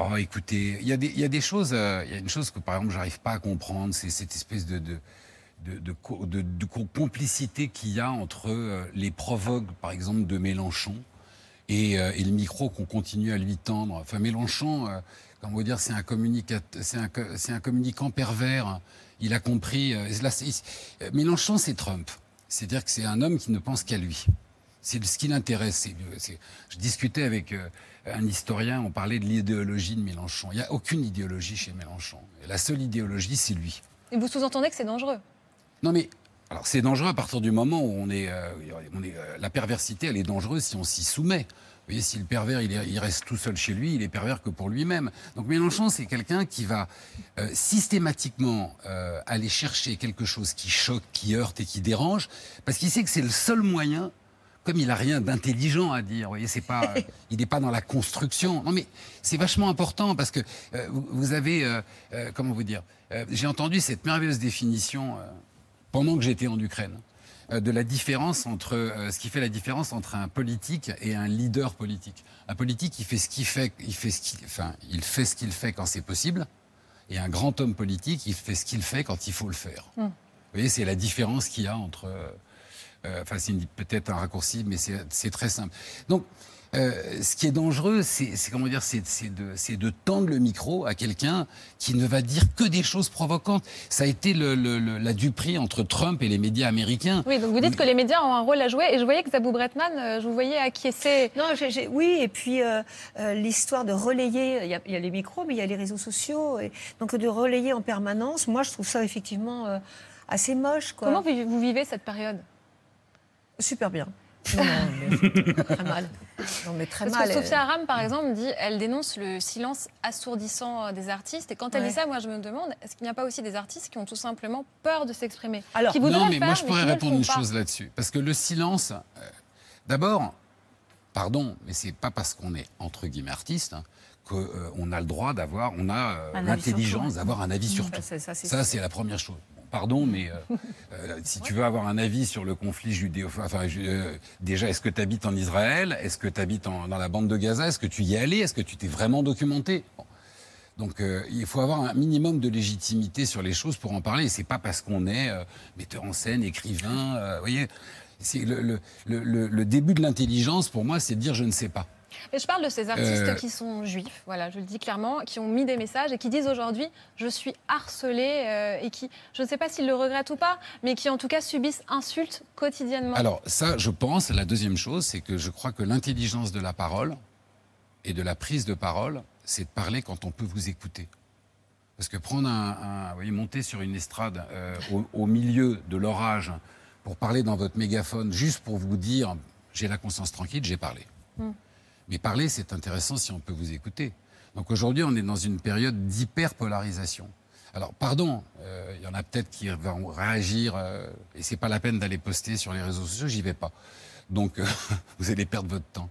Oh, écoutez, il y, a des- choses, euh, il y a une chose que par exemple j'arrive pas à comprendre, c'est cette espèce de, de, de, de co- de- de co- complicité qu'il y a entre euh, les provoques, par exemple, de Mélenchon et, euh, et le micro qu'on continue à lui tendre. Enfin, Mélenchon, comment dire, c'est un, un, communicant pervers. Il a compris. Mélenchon, c'est Trump. C'est-à-dire que c'est un homme qui ne pense qu'à lui. C'est ce qui l'intéresse. Je discutais avec euh, un historien, on parlait de l'idéologie de Mélenchon. Il n'y a aucune idéologie chez Mélenchon. La seule idéologie, c'est lui. Et vous sous-entendez que c'est dangereux? Non mais, alors c'est dangereux à partir du moment où on est, euh, on est, euh, la perversité, elle est dangereuse si on s'y soumet. Vous voyez, si le pervers, il, est- il reste tout seul chez lui, il est pervers que pour lui-même. Donc Mélenchon, c'est quelqu'un qui va euh, systématiquement aller chercher quelque chose qui choque, qui heurte et qui dérange, parce qu'il sait que c'est le seul moyen comme il a rien d'intelligent à dire, vous voyez, c'est pas, euh, il n'est pas dans la construction. Non, mais c'est vachement important parce que euh, vous, avez, euh, comment vous dire, j'ai entendu cette merveilleuse définition pendant que j'étais en Ukraine de la différence entre ce qui fait la différence entre un politique et un leader politique. Un politique, il fait ce qu'il fait, il fait ce qu'il, enfin, il fait ce qu'il fait quand c'est possible, et un grand homme politique, il fait ce qu'il fait quand il faut le faire. Mm. Vous voyez, c'est la différence qu'il y a entre. Euh, euh, Enfin, c'est peut-être un raccourci, mais c'est très simple. Donc, euh, ce qui est dangereux, c'est comment dire, c'est de, tendre le micro à quelqu'un qui ne va dire que des choses provocantes. Ça a été le, le- le- la duperie entre Trump et les médias américains. Oui, donc vous dites que les médias ont un rôle à jouer. Et je voyais que Zabou Bretman, euh, je vous voyais acquiescer. Non, oui, et puis euh, euh, l'histoire de relayer, il y, a, il y a les micros, mais il y a les réseaux sociaux, et donc de relayer en permanence, moi je trouve ça effectivement euh, assez moche. Quoi. Comment vous, vous vivez cette période? Super bien. Non, mais très mal. Non, mais très Parce mal. que Sophia Aram, par exemple, dit, elle dénonce le silence assourdissant euh, des artistes. Et quand elle Ouais. dit ça, moi, je me demande, est-ce qu'il n'y a pas aussi des artistes qui ont tout simplement peur de s'exprimer? Alors, qui voudraient non, mais faire, moi je pourrais répondre une pas. chose là-dessus. Parce que le silence, euh, d'abord, pardon, mais c'est pas parce qu'on est entre guillemets artiste hein, qu'on a le droit d'avoir, on a euh, l'intelligence d'avoir un avis sur Ça, tout. ça, c'est la première chose. Pardon, mais euh, euh, si tu veux avoir un avis sur le conflit judéo... Enfin, euh, déjà, est-ce que tu habites en Israël? Est-ce que tu habites dans la bande de Gaza? Est-ce que tu y es allé? Est-ce que tu t'es vraiment documenté? Donc, il faut avoir un minimum de légitimité sur les choses pour en parler. Et c'est pas parce qu'on est metteur en scène, écrivain... voyez le début de l'intelligence, pour moi, c'est de dire je ne sais pas. Et je parle de ces artistes Euh, qui sont juifs, voilà, je le dis clairement, qui ont mis des messages et qui disent aujourd'hui je suis harcelé euh, et qui, je ne sais pas s'ils le regrettent ou pas, mais qui en tout cas subissent insultes quotidiennement. Alors ça, je pense, la deuxième chose, c'est que je crois que l'intelligence de la parole et de la prise de parole, c'est de parler quand on peut vous écouter. Parce que prendre un, un- vous voyez, monter sur une estrade euh, au, au milieu de l'orage pour parler dans votre mégaphone, juste pour vous dire j'ai la conscience tranquille, j'ai parlé. Mm. Mais parler, c'est intéressant si on peut vous écouter. Donc aujourd'hui, on est dans une période d'hyperpolarisation. Alors, pardon, euh, il y en a peut-être qui vont réagir, euh, et c'est pas la peine d'aller poster sur les réseaux sociaux, j'y vais pas. Donc, euh, vous allez perdre votre temps.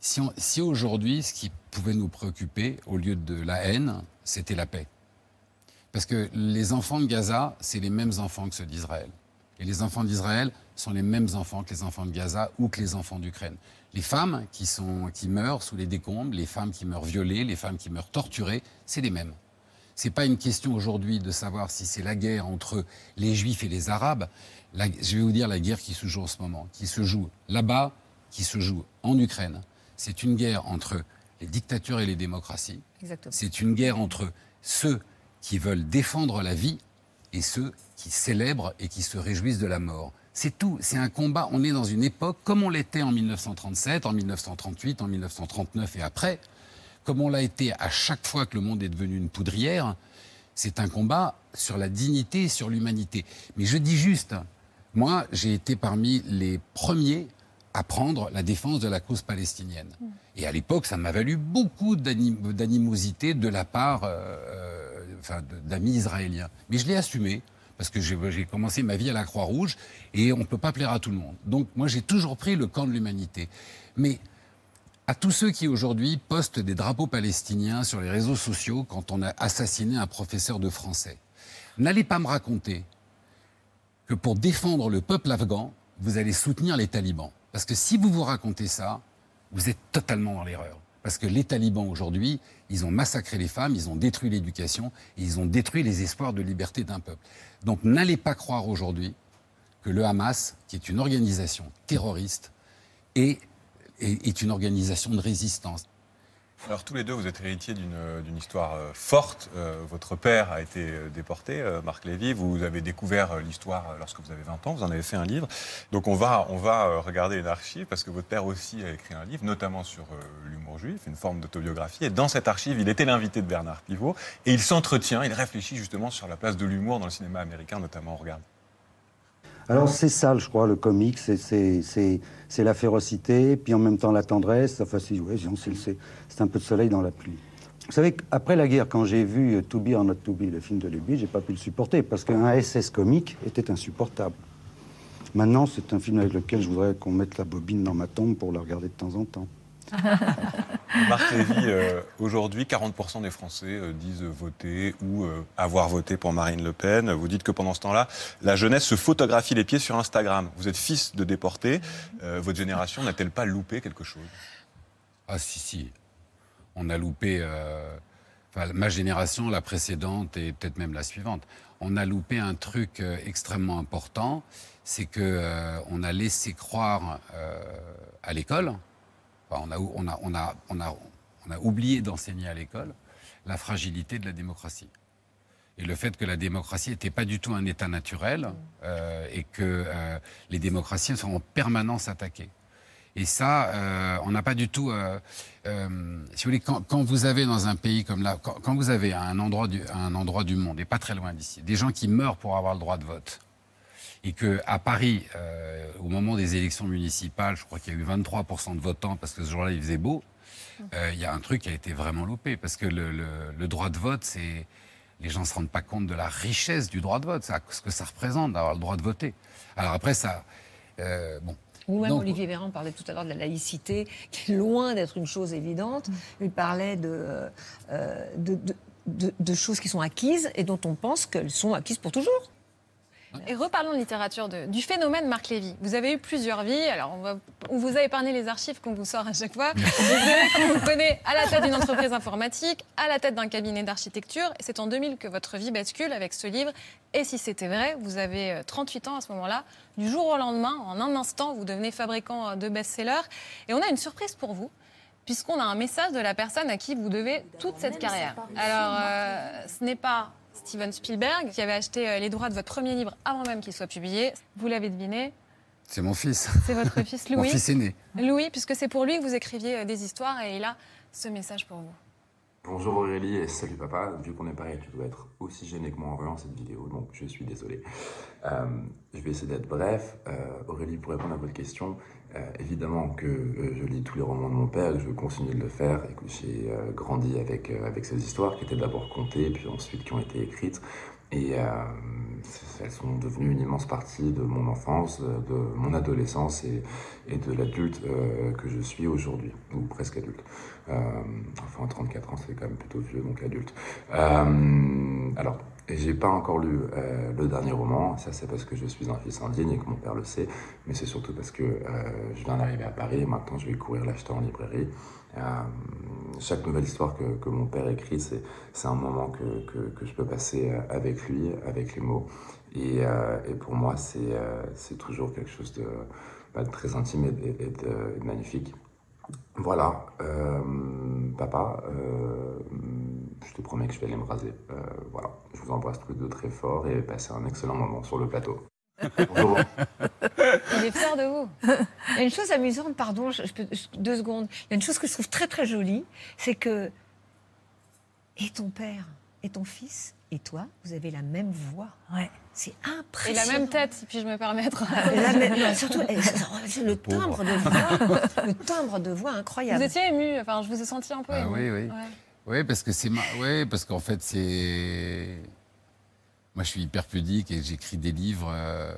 Si si aujourd'hui, ce qui pouvait nous préoccuper, au lieu de la haine, c'était la paix. Parce que les enfants de Gaza, c'est les mêmes enfants que ceux d'Israël. Et les enfants d'Israël sont les mêmes enfants que les enfants de Gaza ou que les enfants d'Ukraine. Les femmes qui, sont, qui meurent sous les décombres, les femmes qui meurent violées, les femmes qui meurent torturées, c'est les mêmes. C'est pas une question aujourd'hui de savoir si c'est la guerre entre les Juifs et les Arabes. La- je vais vous dire la guerre qui se joue en ce moment, qui se joue là-bas, qui se joue en Ukraine. C'est une guerre entre les dictatures et les démocraties. C'est une guerre entre ceux qui veulent défendre la vie et ceux qui célèbrent et qui se réjouissent de la mort. C'est tout. C'est un combat. On est dans une époque comme on l'était en 1937, en 1938, en 1939 et après, comme on l'a été à chaque fois que le monde est devenu une poudrière. C'est un combat sur la dignité et sur l'humanité. Mais je dis juste, moi, j'ai été parmi les premiers à prendre la défense de la cause palestinienne. Et à l'époque, ça m'a valu beaucoup d'anim- d'animosité de la part euh, euh, d'amis israéliens. Mais je l'ai assumé, parce que j'ai commencé ma vie à la Croix-Rouge, et on ne peut pas plaire à tout le monde. Donc moi, j'ai toujours pris le camp de l'humanité. Mais à tous ceux qui aujourd'hui postent des drapeaux palestiniens sur les réseaux sociaux quand on a assassiné un professeur de français, n'allez pas me raconter que pour défendre le peuple afghan, vous allez soutenir les talibans. Parce que si vous vous racontez ça, vous êtes totalement dans l'erreur. Parce que les talibans aujourd'hui, ils ont massacré les femmes, ils ont détruit l'éducation, ils ont détruit les espoirs de liberté d'un peuple. Donc n'allez pas croire aujourd'hui que le Hamas, qui est une organisation terroriste, est, est- est une organisation de résistance. Alors tous les deux, vous êtes héritiers d'une d'une histoire euh, forte. Euh, votre père a été euh, déporté, euh, Marc Lévy. Vous avez découvert euh, l'histoire euh, lorsque vous avez 20 ans. Vous en avez fait un livre. Donc on va, on va euh, regarder une archive parce que votre père aussi a écrit un livre, notamment sur euh, l'humour juif, une forme d'autobiographie. Et dans cette archive, il était l'invité de Bernard Pivot et il s'entretient, il réfléchit justement sur la place de l'humour dans le cinéma américain, notamment. On regarde. Alors c'est ça, je crois, le comique, c'est- la férocité, puis en même temps la tendresse. Enfin, c'est ouais, un peu de soleil dans la pluie. Vous savez qu'après la guerre, quand j'ai vu euh, To Be or Not To Be, le film de Lubitsch, j'ai pas pu le supporter parce qu'un SS comique était insupportable. Maintenant, c'est un film avec lequel je voudrais qu'on mette la bobine dans ma tombe pour le regarder de temps en temps. Marc Lévy, euh, aujourd'hui, 40% des Français euh, disent voter ou euh, avoir voté pour Marine Le Pen. Vous dites que pendant ce temps-là, la jeunesse se photographie les pieds sur Instagram. Vous êtes fils de déportés. Votre génération n'a-t-elle pas loupé quelque chose? Ah si, si. On a loupé, ma génération, la précédente et peut-être même la suivante, on a loupé un truc extrêmement important, c'est que on a laissé croire à l'école, enfin, on, a, on, a, on, a, on, a, on a oublié d'enseigner à l'école la fragilité de la démocratie. Et le fait que la démocratie n'était pas du tout un état naturel euh, et que euh, les démocraties sont en permanence attaquées. Et ça, euh, on n'a pas du tout. si vous voulez, quand, quand vous avez dans un pays comme là, quand, quand vous avez à un endroit du, à un endroit du monde, et pas très loin d'ici, des gens qui meurent pour avoir le droit de vote, et que à Paris, euh, au moment des élections municipales, je crois qu'il y a eu 23% de votants parce que ce jour-là il faisait beau. euh, Il y a un truc qui a été vraiment loupé parce que le, le- le droit de vote, c'est les gens se rendent pas compte de la richesse du droit de vote, ça, ce que ça représente d'avoir le droit de voter. Alors après ça, euh, bon. Ou même Donc, Olivier Véran parlait tout à l'heure de la laïcité, qui est loin d'être une chose évidente. Il parlait de, euh, de, de- de- de choses qui sont acquises et dont on pense qu'elles sont acquises pour toujours. Et reparlons de littérature, de- du phénomène Marc Lévy. Vous avez eu plusieurs vies. Alors, on, va- on vous a épargné les archives qu'on vous sort à chaque fois. Vous savez vous connaît à la tête d'une entreprise informatique, à la tête d'un cabinet d'architecture. C'est en 2000 que votre vie bascule avec ce livre. Et si c'était vrai, vous avez euh, 38 ans à ce moment-là. Du jour au lendemain, en un instant, vous devenez fabricant euh, de best-sellers. Et on a une surprise pour vous. Puisqu'on a un message de la personne à qui vous devez toute cette carrière. Alors, euh, ce n'est pas Steven Spielberg qui avait acheté euh, les droits de votre premier livre avant même qu'il soit publié. Vous l'avez deviné, C'est mon fils. c'est votre fils Mon Louis. fils aîné. Louis, puisque c'est pour lui que vous écriviez euh, des histoires et il a ce message pour vous. Bonjour Aurélie et salut papa. Vu qu'on est pareil, tu dois être aussi gêné que moi en voyant cette vidéo, donc je suis désolé. Euh, je vais essayer d'être bref. Euh, Aurélie, pour répondre à votre question, euh, évidemment que je lis tous les romans de mon père, que je veux continuer de le faire, et que j'ai grandi avec, ces histoires qui étaient d'abord contées, puis ensuite qui ont été écrites. Elles sont devenues une immense partie de mon enfance, euh, de mon adolescence et, de l'adulte euh, que je suis aujourd'hui, ou presque adulte. Euh, enfin, 34 ans, c'est quand même plutôt vieux, donc adulte. Euh, alors, j'ai pas encore lu le dernier roman. Ça, c'est parce que je suis un fils indigne et que mon père le sait. Mais c'est surtout parce que je viens d'arriver à Paris. Maintenant, je vais courir l'acheter en librairie. Euh, chaque nouvelle histoire que, mon père écrit, c'est, un moment que, je peux passer euh, avec lui, avec les mots. Et, euh, pour moi, c'est, toujours quelque chose de, bah, très intime et, de, magnifique. Voilà, papa, je te promets que je vais aller me raser. Voilà, je vous embrasse tous les très fort et passez un excellent moment sur le plateau. Bonjour. Il est fier de vous. Il y a une chose amusante, pardon, je- peux- deux secondes. Il y a une chose que je trouve très très jolie, c'est que et ton père et ton fils et toi, vous avez la même voix. Ouais. C'est Et impressionnant. la même tête, si puis-je me permettre. La même- non, surtout, eh, c'est le timbre de voix, le timbre de voix Vous incroyable. étiez ému, enfin, je vous ai senti un peu Ah ému. oui, oui. Ouais. Oui, parce que c'est ma... ouais, parce qu'en fait c'est moi je suis hyper pudique et j'écris des livres euh,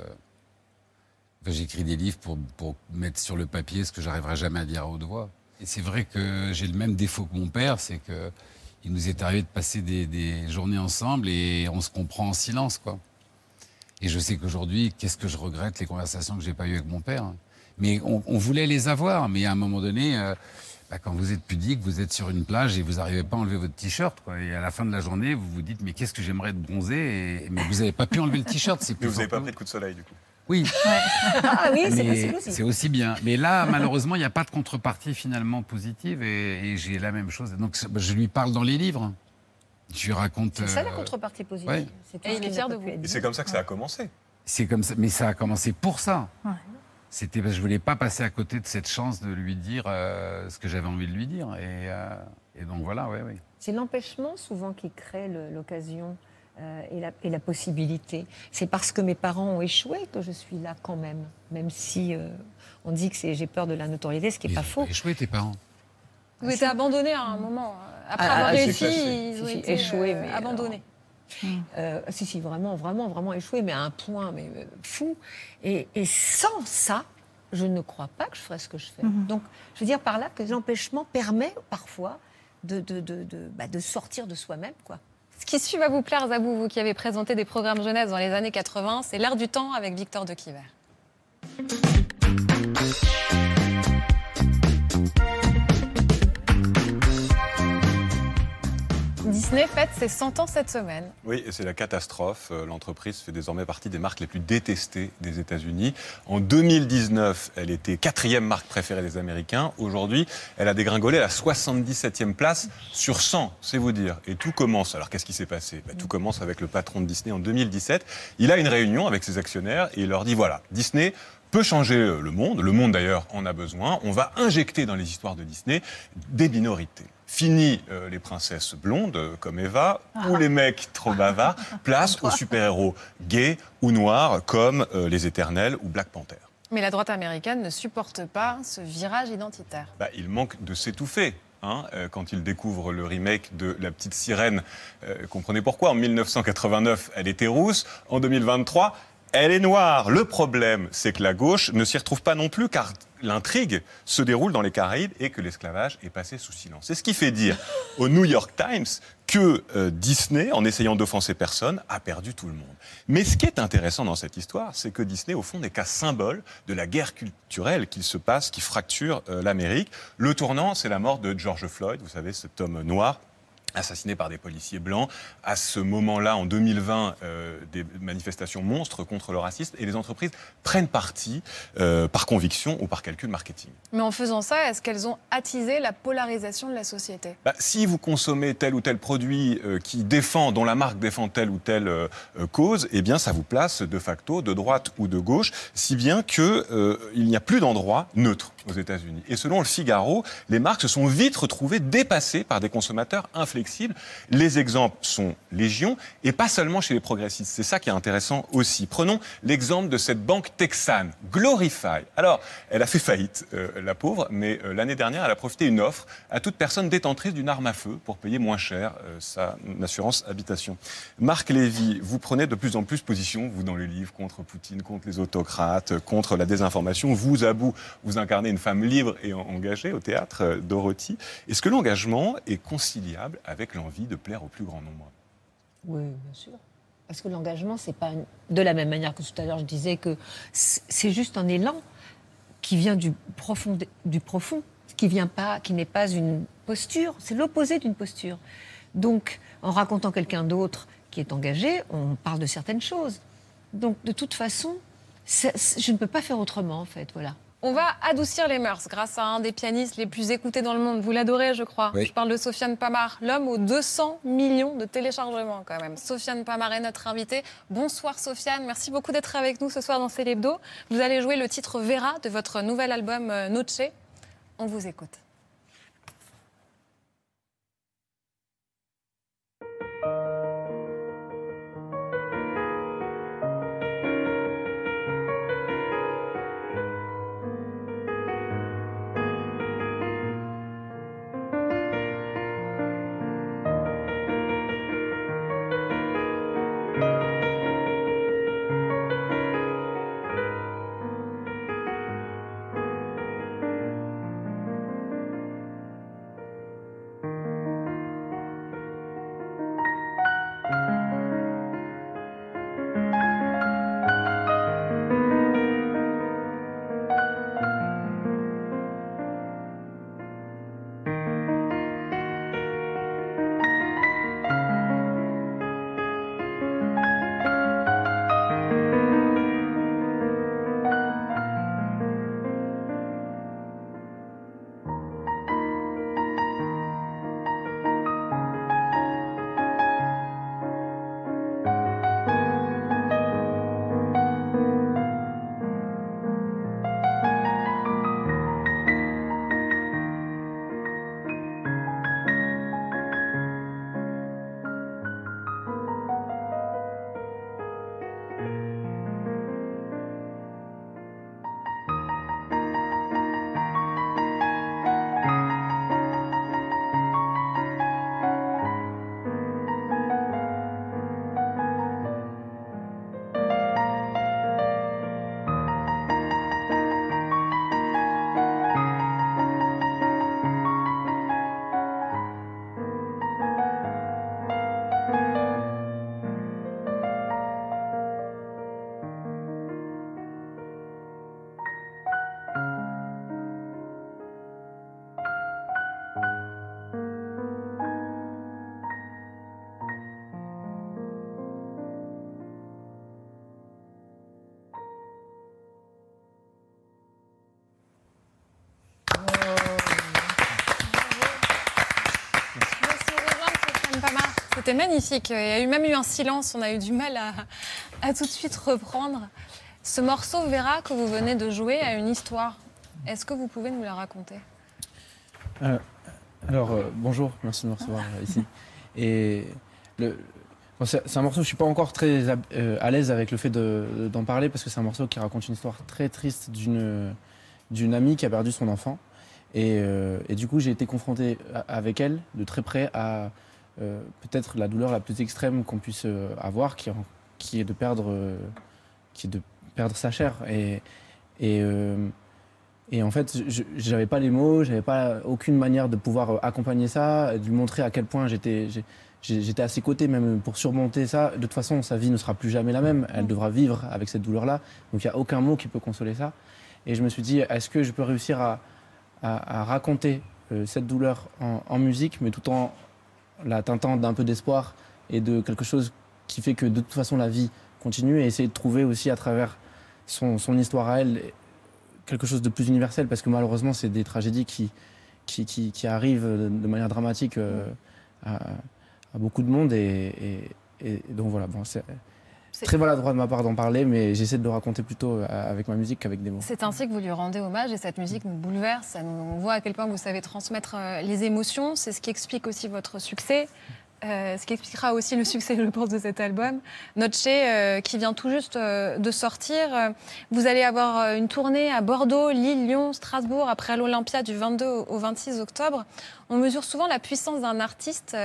j'écris des livres pour, mettre sur le papier ce que j'arriverai jamais à dire à haute voix. Et c'est vrai que j'ai le même défaut que mon père, c'est que il nous est arrivé de passer des, journées ensemble et on se comprend en silence quoi. Et je sais qu'aujourd'hui, qu'est-ce que je regrette les conversations que j'ai pas eues avec mon père. Mais on, on voulait les avoir, mais à un moment donné, euh, bah, quand vous êtes pudique, vous êtes sur une plage et vous n'arrivez pas à enlever votre t-shirt. Et à la fin de la journée, vous vous dites, mais qu'est-ce que j'aimerais être bronzé et... Mais vous n'avez pas pu enlever le t-shirt. C'est Mais plus vous n'avez pas pris de coup de soleil, du coup. Oui, Ah oui, c'est possible aussi. c'est aussi bien. Mais là, malheureusement, il n'y a pas de contrepartie finalement positive et, et j'ai la même chose. Donc bah, je lui parle dans les livres. Je lui raconte. C'est ça la euh, contrepartie positive. ouais. C'est tout Et ce il est fier de vous. Et c'est comme ça que ça a commencé. C'est comme ça, mais ça a commencé pour ça. Ouais. C'était parce que je voulais pas passer à côté de cette chance de lui dire euh, ce que j'avais envie de lui dire. Et, euh, et donc voilà, ouais, ouais. C'est l'empêchement souvent qui crée l'occasion euh, et, la, et la possibilité. C'est parce que mes parents ont échoué que je suis là quand même, même si euh, on dit que c'est- j'ai peur de la notoriété, ce qui n'est pas faux. Échoué tes parents. Vous étiez abandonné à un moment. Après Ah, avoir ah, réussi, ils ont été échoué, euh, mais abandonnés. Euh, si, si, vraiment, vraiment, vraiment échoué, mais à un point mais, euh, fou. Et, et sans ça, je ne crois pas que je ferais ce que je fais. Donc, je veux dire par là que l'empêchement permet parfois de, de, de, de, bah, de sortir de soi-même, quoi. Ce qui suit va vous plaire, Zabou, vous qui avez présenté des programmes jeunesse dans les années 80, c'est L'air du temps avec Victor de Quiver. Disney fête ses 100 ans cette semaine. Oui, et c'est la catastrophe. Euh, L'entreprise fait désormais partie des marques les plus détestées des États-Unis. En 2019, elle était quatrième marque préférée des Américains. Aujourd'hui, elle a dégringolé à la 77e place sur 100, c'est vous dire. Et tout commence. Alors qu'est-ce qui s'est passé? Bah, Tout commence avec le patron de Disney en 2017. Il a une réunion avec ses actionnaires et il leur dit voilà, Disney peut changer euh, le monde. Le monde d'ailleurs en a besoin. On va injecter dans les histoires de Disney des minorités. Fini euh, les princesses blondes euh, comme Eva ou les mecs trop bavards. Place aux super-héros gays ou noirs comme euh, les Éternels ou Black Panther. Mais la droite américaine ne supporte pas ce virage identitaire. Bah, il manque de s'étouffer. hein, euh, quand il découvre le remake de La Petite Sirène, euh, comprenez pourquoi. En 1989, elle était rousse. En 2023, elle est noire. Le problème, c'est que la gauche ne s'y retrouve pas non plus, car l'intrigue se déroule dans les Caraïbes et que l'esclavage est passé sous silence. C'est ce qui fait dire au New York Times que euh, Disney, en essayant d'offenser personne, a perdu tout le monde. Mais ce qui est intéressant dans cette histoire, c'est que Disney, au fond, n'est qu'un symbole de la guerre culturelle qui se passe, qui fracture euh, l'Amérique. Le tournant, c'est la mort de George Floyd, vous savez, cet homme noir assassiné par des policiers blancs. À ce moment-là, en 2020, euh, des manifestations monstres contre le racisme et les entreprises prennent parti euh, par conviction ou par calcul marketing. Mais en faisant ça, est-ce qu'elles ont attisé la polarisation de la société? Bah, si vous consommez tel ou tel produit euh, qui défend, dont la marque défend telle ou telle cause, eh bien, ça vous place de facto de droite ou de gauche, si bien que euh, il n'y a plus d'endroit neutre Et selon le Figaro, les marques se sont vite retrouvées dépassées par des consommateurs inflexibles. Les exemples sont légion, et pas seulement chez les progressistes. C'est ça qui est intéressant aussi. Prenons l'exemple de cette banque texane, Glorify. Alors, elle a fait faillite, euh, la pauvre, mais euh, l'année dernière, elle a profité d'une offre à toute personne détentrice d'une arme à feu pour payer moins cher euh, sa assurance habitation. Marc Lévy, vous prenez de plus en plus position, vous dans le livre, contre Poutine, contre les autocrates, contre la désinformation. Vous, à bout, vous incarnez une femme libre et en- engagée au théâtre, euh, Dorothy. Est-ce que l'engagement est conciliable avec l'envie de plaire au plus grand nombre? Oui, bien sûr. Parce que l'engagement, c'est pas une- de la même manière que tout à l'heure, je disais que c'est juste un élan qui vient du profond, du profond, qui vient pas, qui n'est pas une posture. C'est l'opposé d'une posture. Donc, en racontant quelqu'un d'autre qui est engagé, on parle de certaines choses. Donc, de toute façon, je ne peux pas faire autrement, en fait. Voilà. On va adoucir les mœurs grâce à un des pianistes les plus écoutés dans le monde. Vous l'adorez, je crois. Oui. Je parle de Sofiane Pamar, l'homme aux 200 millions de téléchargements quand même. Sofiane Pamar est notre invité. Bonsoir Sofiane, merci beaucoup d'être avec nous ce soir dans C'est l'Hebdo. Vous allez jouer le titre Vera de votre nouvel album euh, Noche. On vous écoute. C'était magnifique. Il y a eu même eu un silence. On a eu du mal à, tout de suite reprendre. Ce morceau Vera que vous venez de jouer a une histoire. Est-ce que vous pouvez nous la raconter? Euh, alors, euh, bonjour, merci de me recevoir euh, ici. Et c'est un morceau, je suis pas encore très à l'aise avec le fait de- d'en parler parce que c'est un morceau qui raconte une histoire très triste d'une amie qui a perdu son enfant. Et, et du coup, j'ai été confronté avec elle de très près à euh, peut-être la douleur la plus extrême qu'on puisse euh, avoir, qui, est de perdre, euh, qui est de perdre sa chair. Et, et, et en fait, je n'avais pas les mots, j'avais pas aucune manière de pouvoir accompagner ça, de lui montrer à quel point j'étais j'étais à ses côtés même pour surmonter ça. De toute façon, sa vie ne sera plus jamais la même. Elle devra vivre avec cette douleur-là. Donc il n'y a aucun mot qui peut consoler ça. Et je me suis dit, est-ce que je peux réussir à, à- à raconter euh, cette douleur en, en musique, mais tout en la teintant d'un peu d'espoir et de quelque chose qui fait que de toute façon la vie continue et essayer de trouver aussi à travers son, histoire à elle quelque chose de plus universel. Parce que malheureusement c'est des tragédies qui, qui, arrivent de manière dramatique euh, à, beaucoup de monde et, donc voilà très maladroit de ma part d'en parler mais j'essaie de le raconter plutôt euh, avec ma musique qu'avec des mots. C'est ainsi que vous lui rendez hommage et cette musique nous bouleverse. Ça nous, on voit à quel point vous savez transmettre euh, les émotions. C'est ce qui explique aussi votre succès. Euh, ce qui expliquera aussi le succès, je pense, de cet album. Noche, euh, qui vient tout juste euh, de sortir. Vous allez avoir une tournée à Bordeaux, Lille, Lyon, Strasbourg, après l'Olympia du 22 au au 26 octobre. On mesure souvent la puissance d'un artiste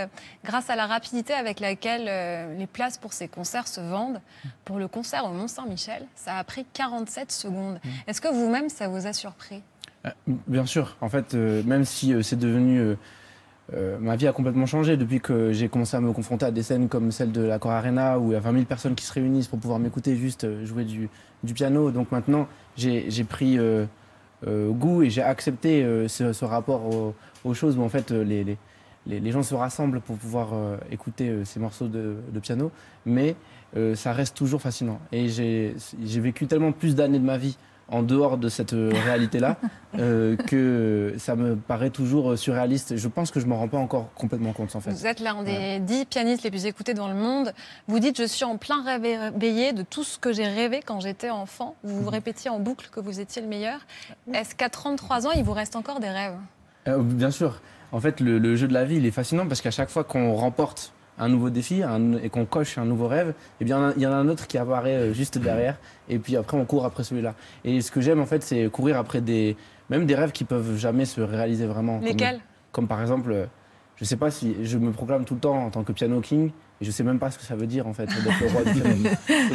grâce à la rapidité avec laquelle les places pour ses concerts se vendent. Pour le concert au Mont-Saint-Michel, ça a pris 47 secondes. Est-ce que vous-même, ça vous a surpris? Bien sûr, en fait, même si c'est devenu euh, ma vie a complètement changé depuis que j'ai commencé à me confronter à des scènes comme celle de la Cor Arena où il y a 20 000 personnes qui se réunissent pour pouvoir m'écouter juste euh, jouer du, piano. Donc maintenant, j'ai pris euh, goût et j'ai accepté ce, rapport au- aux choses où en fait les, gens se rassemblent pour pouvoir écouter ces morceaux de, piano. Mais ça reste toujours fascinant. Et j'ai vécu tellement plus d'années de ma vie en dehors de cette euh, réalité-là euh, que ça me paraît toujours euh, surréaliste. Je pense que je m'en rends pas encore complètement compte en fait. Vous êtes l'un des dix pianistes les plus écoutés dans le monde. Vous dites Je suis en plein réveillé de tout ce que j'ai rêvé quand j'étais enfant. Vous Mhm. vous répétiez en boucle que vous étiez le meilleur. Est-ce qu'à 33 ans, il vous reste encore des rêves? Euh, bien sûr. En fait, le, le jeu de la vie, il est fascinant parce qu'à chaque fois qu'on remporte un nouveau défi un- et qu'on coche un nouveau rêve, eh bien, il y en a un autre qui apparaît euh, juste derrière. Et puis après, on court après celui-là. Et ce que j'aime, en fait, c'est courir après des, même des rêves qui peuvent jamais se réaliser vraiment. Comme- Lesquels? comme, par exemple, euh, je sais pas si je me proclame tout le temps en tant que piano king. Et je sais même pas ce que ça veut dire en fait d'être le roi du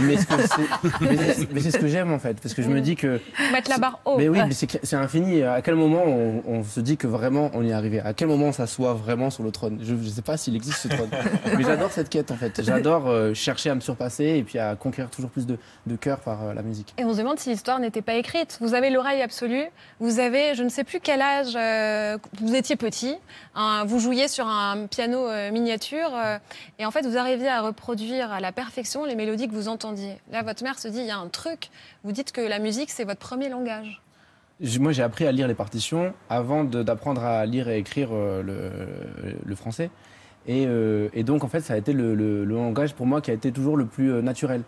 mais c'est- ce que j'aime en fait parce que je me dis que Mettre la barre haut. mais oui, Ouais. c'est infini. À quel moment on, on se dit que vraiment on y est arrivé? À quel moment on s'assoit vraiment sur le trône? Je ne sais pas s'il existe ce trône. mais j'adore cette quête en fait. J'adore euh, chercher à me surpasser et puis à conquérir toujours plus de, de cœur par euh, la musique. Et on se demande si l'histoire n'était pas écrite. Vous avez l'oreille absolue, vous avez, je ne sais plus quel âge, euh, vous étiez petit, hein, vous jouiez sur un piano miniature, et en fait vous arriviez à reproduire à la perfection les mélodies que vous entendiez. Là, votre mère se dit, il y a un truc, vous dites que la musique, c'est votre premier langage. Moi j'ai appris à lire les partitions avant d'apprendre à lire et écrire euh, le, français. Et, euh, et donc en fait ça a été le langage pour moi qui a été toujours le plus euh, naturel.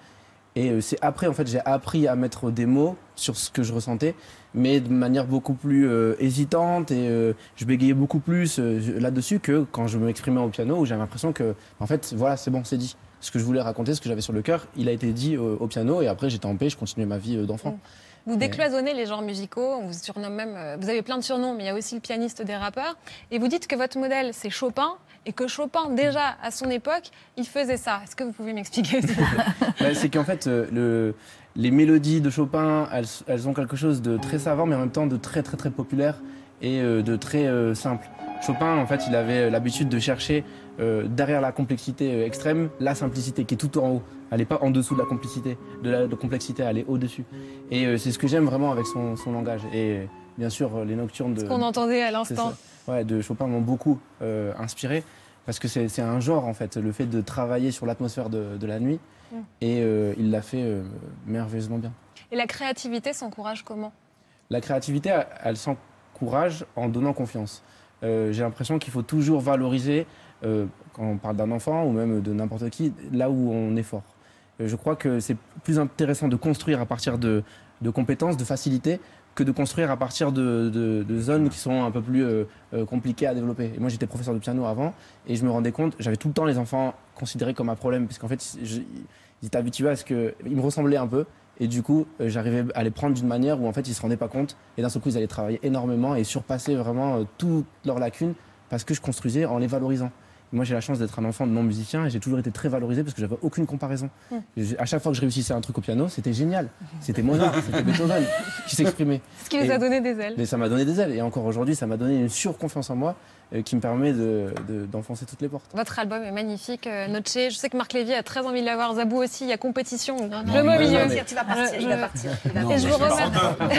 Et euh, c'est après, en fait, j'ai appris à mettre des mots sur ce que je ressentais, mais de manière beaucoup plus euh, hésitante et euh, je bégayais beaucoup plus euh, là-dessus que quand je m'exprimais au piano où j'avais l'impression que, en fait, voilà, c'est bon, c'est dit. Ce que je voulais raconter, ce que j'avais sur le cœur, il a été dit euh, au piano et après j'étais en paix, je continuais ma vie euh, d'enfant. Vous décloisonnez les genres musicaux, on vous surnomme même, euh, vous avez plein de surnoms, mais il y a aussi le pianiste des rappeurs. Et vous dites que votre modèle, c'est Chopin, et que Chopin, déjà à son époque, il faisait ça. Est-ce que vous pouvez m'expliquer Bah, c'est qu'en fait, euh, le, les mélodies de Chopin, elles, elles ont quelque chose de très savant, mais en même temps de très très très populaire et euh, de très euh, simple. Chopin, en fait, il avait l'habitude de chercher euh, derrière la complexité euh, extrême la simplicité qui est tout en haut. Elle n'est pas en dessous de la complexité, de la de complexité, elle est au-dessus. Et euh, c'est ce que j'aime vraiment avec son, son langage. Et bien sûr, les nocturnes de. Ce qu'on entendait à l'instant. Ouais, de Chopin m'ont beaucoup inspiré parce que c'est un genre en fait, le fait de travailler sur l'atmosphère de, de la nuit Mm. et il l'a fait merveilleusement bien. Et la créativité s'encourage comment? La créativité, elle, elle s'encourage en donnant confiance. Euh, J'ai l'impression qu'il faut toujours valoriser, euh, quand on parle d'un enfant ou même de n'importe qui, là où on est fort. Euh, je crois que c'est plus intéressant de construire à partir de, compétences, de facilité, que de construire à partir de, zones qui sont un peu plus euh, compliquées à développer. Moi, j'étais professeur de piano avant et je me rendais compte, j'avais tout le temps les enfants considérés comme un problème parce qu'en fait, ils étaient habitués à ce que. Ils me ressemblaient un peu. Et du coup, j'arrivais à les prendre d'une manière où en fait ils se rendaient pas compte. Et d'un seul coup, ils allaient travailler énormément et surpasser vraiment toutes leurs lacunes parce que je construisais en les valorisant. Moi, j'ai la chance d'être un enfant de non-musicien et j'ai toujours été très valorisé parce que j'avais aucune comparaison. J'ai- À chaque fois que je réussissais un truc au piano, c'était génial. C'était Mozart, c'était Beethoven qui s'exprimait. Ce qui Et- a donné des ailes. mais ça m'a donné des ailes. Et encore aujourd'hui, ça m'a donné une surconfiance en moi qui me permet de- de- d'enfoncer toutes les portes. Votre album est magnifique, euh, Noche. Je sais que Marc Lévy a très envie de l'avoir. Zabou aussi, il y a compétition. non, le non, mot il au va milieu. partir, tu vas partir, il va partir, il va Et partir. je vous Non, remercie.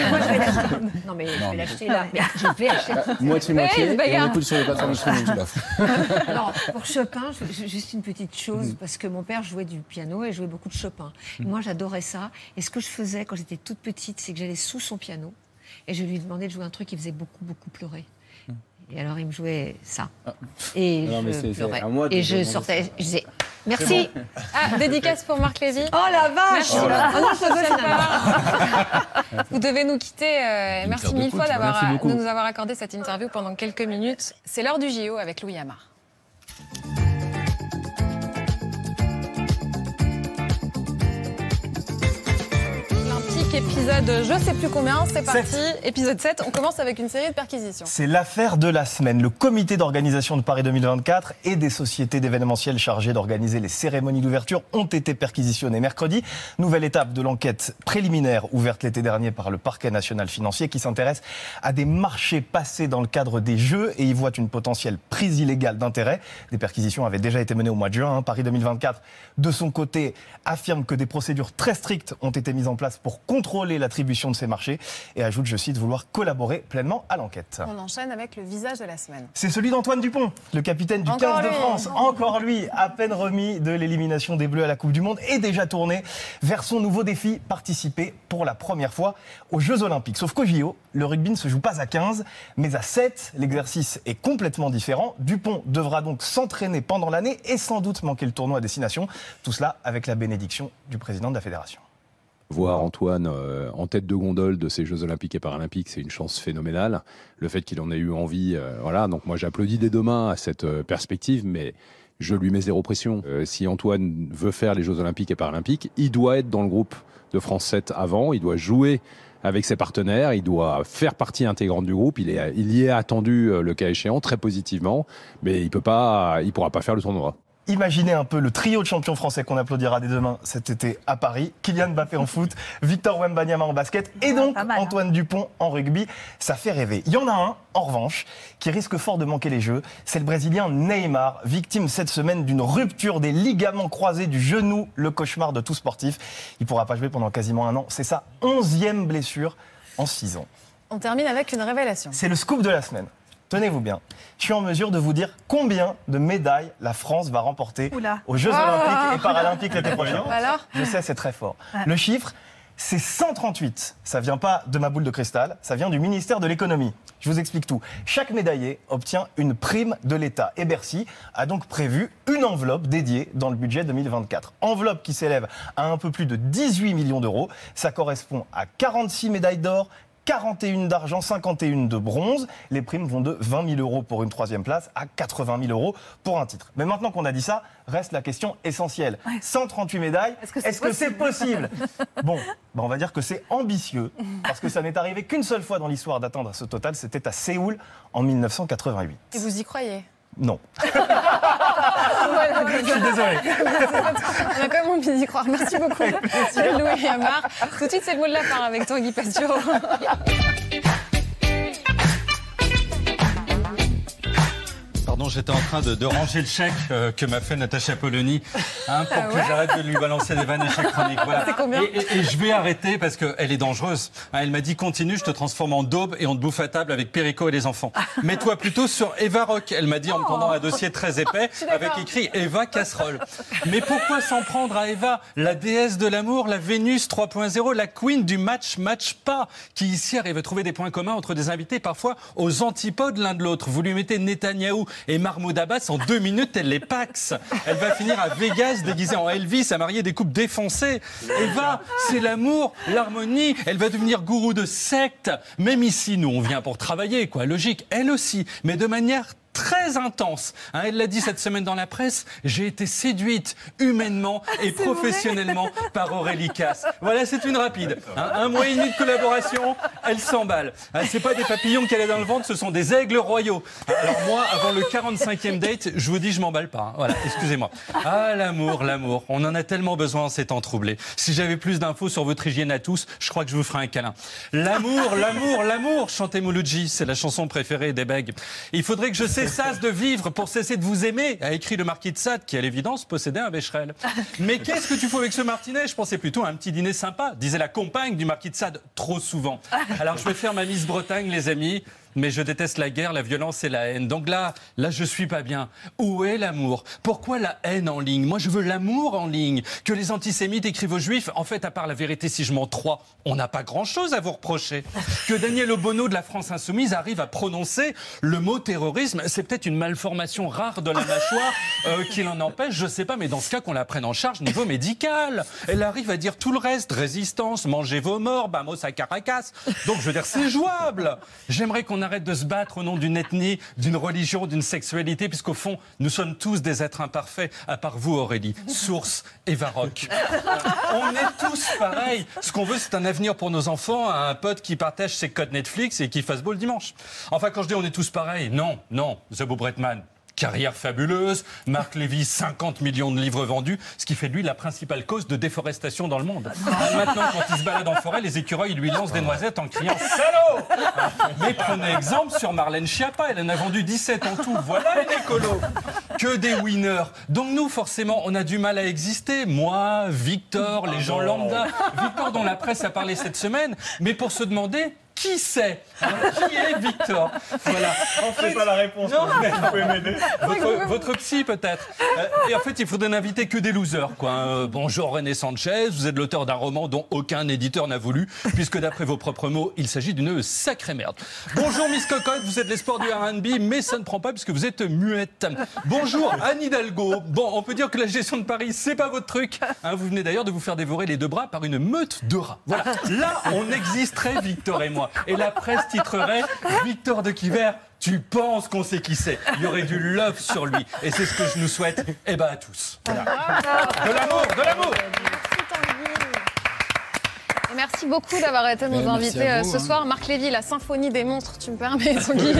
Moi, je vais l'acheter. Non, mais je vais l'acheter là. Mais je vais acheter. Moitié-moitié, Ouais, et bagarre. on écoute sur les plateformes de streaming. Pour Chopin, je- je- juste une petite chose, parce que mon père jouait du piano et jouait beaucoup de Chopin. Et moi, j'adorais ça. Et ce que je faisais quand j'étais toute petite, c'est que j'allais sous son piano et je lui demandais de jouer un truc qui faisait beaucoup, beaucoup pleurer. Et alors, il me jouait ça. Et Non, mais je pleurais. Et je sortais, je disais merci. Ah, dédicace pour Marc Lévy. Oh la vache. Oh là- Ah non, donne. Vous devez nous quitter. euh, merci mille fois d'avoir- beaucoup. de nous avoir accordé cette interview pendant quelques minutes. C'est l'heure du JO avec Louis Amar. Épisode je sais plus combien, c'est parti. Épisode 7, on commence avec une série de perquisitions. C'est l'affaire de la semaine. Le comité d'organisation de Paris 2024 et des sociétés d'événementiel chargées d'organiser les cérémonies d'ouverture ont été perquisitionnés mercredi. Nouvelle étape de l'enquête préliminaire ouverte l'été dernier par le parquet national financier qui s'intéresse à des marchés passés dans le cadre des jeux et y voit une potentielle prise illégale d'intérêt. Des perquisitions avaient déjà été menées au mois de juin. hein. Paris 2024, de son côté, affirme que des procédures très strictes ont été mises en place pour contrôler l'attribution de ces marchés et ajoute, je cite, vouloir collaborer pleinement à l'enquête. On enchaîne avec le visage de la semaine. C'est celui d'Antoine Dupont, le capitaine du Encore 15 de. France. Encore lui, à peine remis de l'élimination des Bleus à la Coupe du Monde et déjà tourné vers son nouveau défi, participer pour la première fois aux Jeux Olympiques. Sauf qu'au JO, le rugby ne se joue pas à 15, mais à 7. L'exercice est complètement différent. Dupont devra donc s'entraîner pendant l'année et sans doute manquer le tournoi à destination. Tout cela avec la bénédiction du président de la fédération. Voir Antoine euh, en tête de gondole de ces Jeux Olympiques et Paralympiques, c'est une chance phénoménale. Le fait qu'il en ait eu envie, euh, voilà. Donc moi, j'applaudis dès demain à cette euh, perspective, mais je lui mets zéro pression. Euh, si Antoine veut faire les Jeux Olympiques et Paralympiques, il doit être dans le groupe de France 7 avant, il doit jouer avec ses partenaires, il doit faire partie intégrante du groupe. Il, est, il y est attendu, euh, le cas échéant, très positivement, mais il peut pas, il pourra pas faire le tournoi. Imaginez un peu le trio de champions français qu'on applaudira dès demain cet été à Paris. Kylian Mbappé en foot, Victor Wembanyama en basket et donc Antoine Dupont en rugby. Ça fait rêver. Il y en a un, en revanche, qui risque fort de manquer les Jeux. C'est le Brésilien Neymar, victime cette semaine d'une rupture des ligaments croisés du genou, le cauchemar de tout sportif. Il pourra pas jouer pendant quasiment un an. C'est sa onzième blessure en six ans. On termine avec une révélation. C'est le scoop de la semaine. Tenez-vous bien. Je suis en mesure de vous dire combien de médailles la France va remporter aux Jeux Ah. Olympiques et Paralympiques l'été prochain. Alors Je sais, c'est très fort. Ouais. Le chiffre, c'est 138. Ça vient pas de ma boule de cristal, ça vient du ministère de l'économie. Je vous explique tout. Chaque médaillé obtient une prime de l'État. Et Bercy a donc prévu une enveloppe dédiée dans le budget 2024. Enveloppe qui s'élève à un peu plus de 18 millions d'euros. Ça correspond à 46 médailles d'or, 41 d'argent, 51 de bronze. Les primes vont de 20 000 euros pour une troisième place à 80 000 euros pour un titre. Mais maintenant qu'on a dit ça, reste la question essentielle. 138 médailles, est-ce que c'est possible, Bon, bah on va dire que c'est ambitieux, parce que ça n'est arrivé qu'une seule fois dans l'histoire d'atteindre ce total, c'était à Séoul en 1988. Et vous y croyez? Non. Voilà. Je suis désolé. On a quand même envie d'y croire. Merci beaucoup, Louis et Amar. Tout de suite, c'est le mot de la fin avec Tanguy Pastureau. J'étais en train de, de ranger le chèque euh, que m'a fait Natacha Polony hein, pour Ah que j'arrête de lui balancer des vannes et. Voilà. C'est combien et, et- et je vais arrêter parce qu'elle est dangereuse. Hein, elle m'a dit continue, je te transforme en daube et on te bouffe à table avec Perico et les enfants. Mets-toi plutôt sur Eva Rock. Elle m'a dit en me tendant un dossier très épais avec écrit Eva Casserole. Mais pourquoi s'en prendre à Eva, la déesse de l'amour, la Vénus 3.0, la queen du match match pas, qui ici arrive à trouver des points communs entre des invités parfois aux antipodes l'un de l'autre? Vous lui mettez Netanyahou et Mahmoud Abbas en deux minutes, elle les paxe. Elle va finir à Vegas déguisée en Elvis à marier des coupes défoncées. Eva, c'est l'amour, l'harmonie. Elle va devenir gourou de secte. Même ici, nous, on vient pour travailler, quoi. Logique. Elle aussi, mais de manière très intense. Hein, elle l'a dit cette semaine dans la presse, j'ai été séduite humainement et professionnellement par Aurélie Casse. Voilà, c'est une rapide. Hein, un mois et demi de collaboration, elle s'emballe. Hein, c'est pas des papillons qu'elle a dans le ventre, ce sont des aigles royaux. Alors moi, avant le 45e date, je vous dis, je m'emballe pas. hein. Voilà, excusez-moi. Ah, l'amour, l'amour. On en a tellement besoin en ces temps troublés. Si j'avais plus d'infos sur votre hygiène à tous, je crois que je vous ferais un câlin. L'amour, l'amour, l'amour, chantait Mouloudji, c'est la chanson préférée des bègues. Il faudrait que je cessasse de vivre pour cesser de vous aimer, a écrit le marquis de Sade, qui à l'évidence possédait un Becherel. Mais qu'est-ce que tu fais avec ce martinet? Je pensais plutôt à un petit dîner sympa, disait la compagne du marquis de Sade, trop souvent. Alors je vais faire ma Miss Bretagne, les amis. Mais je déteste la guerre, la violence et la haine. Donc là, là, je suis pas bien. Où est l'amour? Pourquoi la haine en ligne? Moi, je veux l'amour en ligne. Que les antisémites écrivent aux juifs. En fait, à part la vérité, si je m'en trois, on n'a pas grand-chose à vous reprocher. Que Daniel Obono de la France Insoumise arrive à prononcer le mot terrorisme, c'est peut-être une malformation rare de la mâchoire euh, qui l'en empêche, je sais pas. Mais dans ce cas, qu'on la prenne en charge niveau médical. Elle arrive à dire tout le reste. Résistance, mangez vos morts, vamos à Caracas. Donc, je veux dire, c'est jouable. J'aimerais qu'on qu'on arrête de se battre au nom d'une ethnie, d'une religion, d'une sexualité, puisqu'au fond, nous sommes tous des êtres imparfaits, à part vous, Aurélie, Source et Varroc. On est tous pareils. Ce qu'on veut, c'est un avenir pour nos enfants, un pote qui partage ses codes Netflix et qui fasse beau le dimanche. Enfin, quand je dis on est tous pareils, non, non, Zabou Bretman. Carrière fabuleuse, Marc Lévy, 50 millions de livres vendus, ce qui fait de lui la principale cause de déforestation dans le monde. Maintenant, quand il se balade en forêt, les écureuils lui lancent des noisettes en criant Salaud Mais prenez exemple sur Marlène Schiappa, elle en a vendu 17 en tout. Voilà une écolo Que des winners Donc nous, forcément, on a du mal à exister. Moi, Victor, les gens lambda. Victor dont la presse a parlé cette semaine, mais pour se demander qui c'est Qui est Victor Voilà. En C'est pas la réponse, Non, mais mais- vous pouvez m'aider. votre, votre psy peut-être. Euh, et en fait, il faudrait n'inviter que des losers. Quoi. Euh, bonjour René Sanchez, vous êtes l'auteur d'un roman dont aucun éditeur n'a voulu, puisque d'après vos propres mots, il s'agit d'une sacrée merde. Bonjour Miss Cocotte, vous êtes l'espoir du R&B, mais ça ne prend pas puisque vous êtes muette. Bonjour Anne Hidalgo. Bon, on peut dire que la gestion de Paris, c'est pas votre truc. Hein, vous venez d'ailleurs de vous faire dévorer les deux bras par une meute de rats. Voilà. Là, on existerait, Victor et moi. Et la presse titrerait Victor de Quiver. Tu penses qu'on sait qui c'est Il y aurait du love sur lui. Et c'est ce que je nous souhaite, eh ben à tous. Voilà. De l'amour, de l'amour Et merci beaucoup d'avoir été nos Ben, merci invités à euh, vous, ce hein. soir. Marc Lévy, la symphonie des monstres, tu me permets, Tanguy,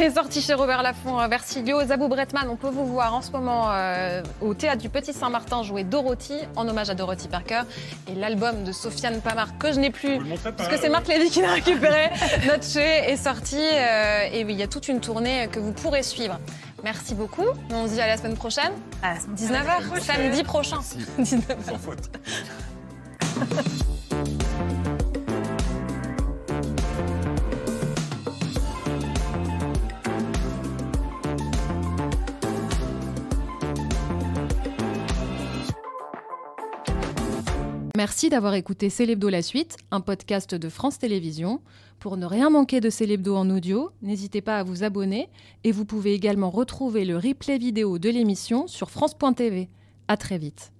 est sorti chez Robert Laffont, euh, Versilio. Zabou Bretman, on peut vous voir en ce moment euh, au théâtre du Petit Saint-Martin jouer Dorothy, en hommage à Dorothy Parker. Et l'album de Sofiane Pamar, que je n'ai plus, parce que c'est Marc Lévy qui l'a récupéré, Notre Chez est sorti. euh, et oui, il y a toute une tournée que vous pourrez suivre. Merci beaucoup. On se dit à la semaine prochaine. 19h, samedi prochain. 19h. Sans faute. Merci d'avoir écouté Célébdo la suite, un podcast de France Télévisions. Pour ne rien manquer de Célébdo en audio, n'hésitez pas à vous abonner et vous pouvez également retrouver le replay vidéo de l'émission sur France.tv. À très vite.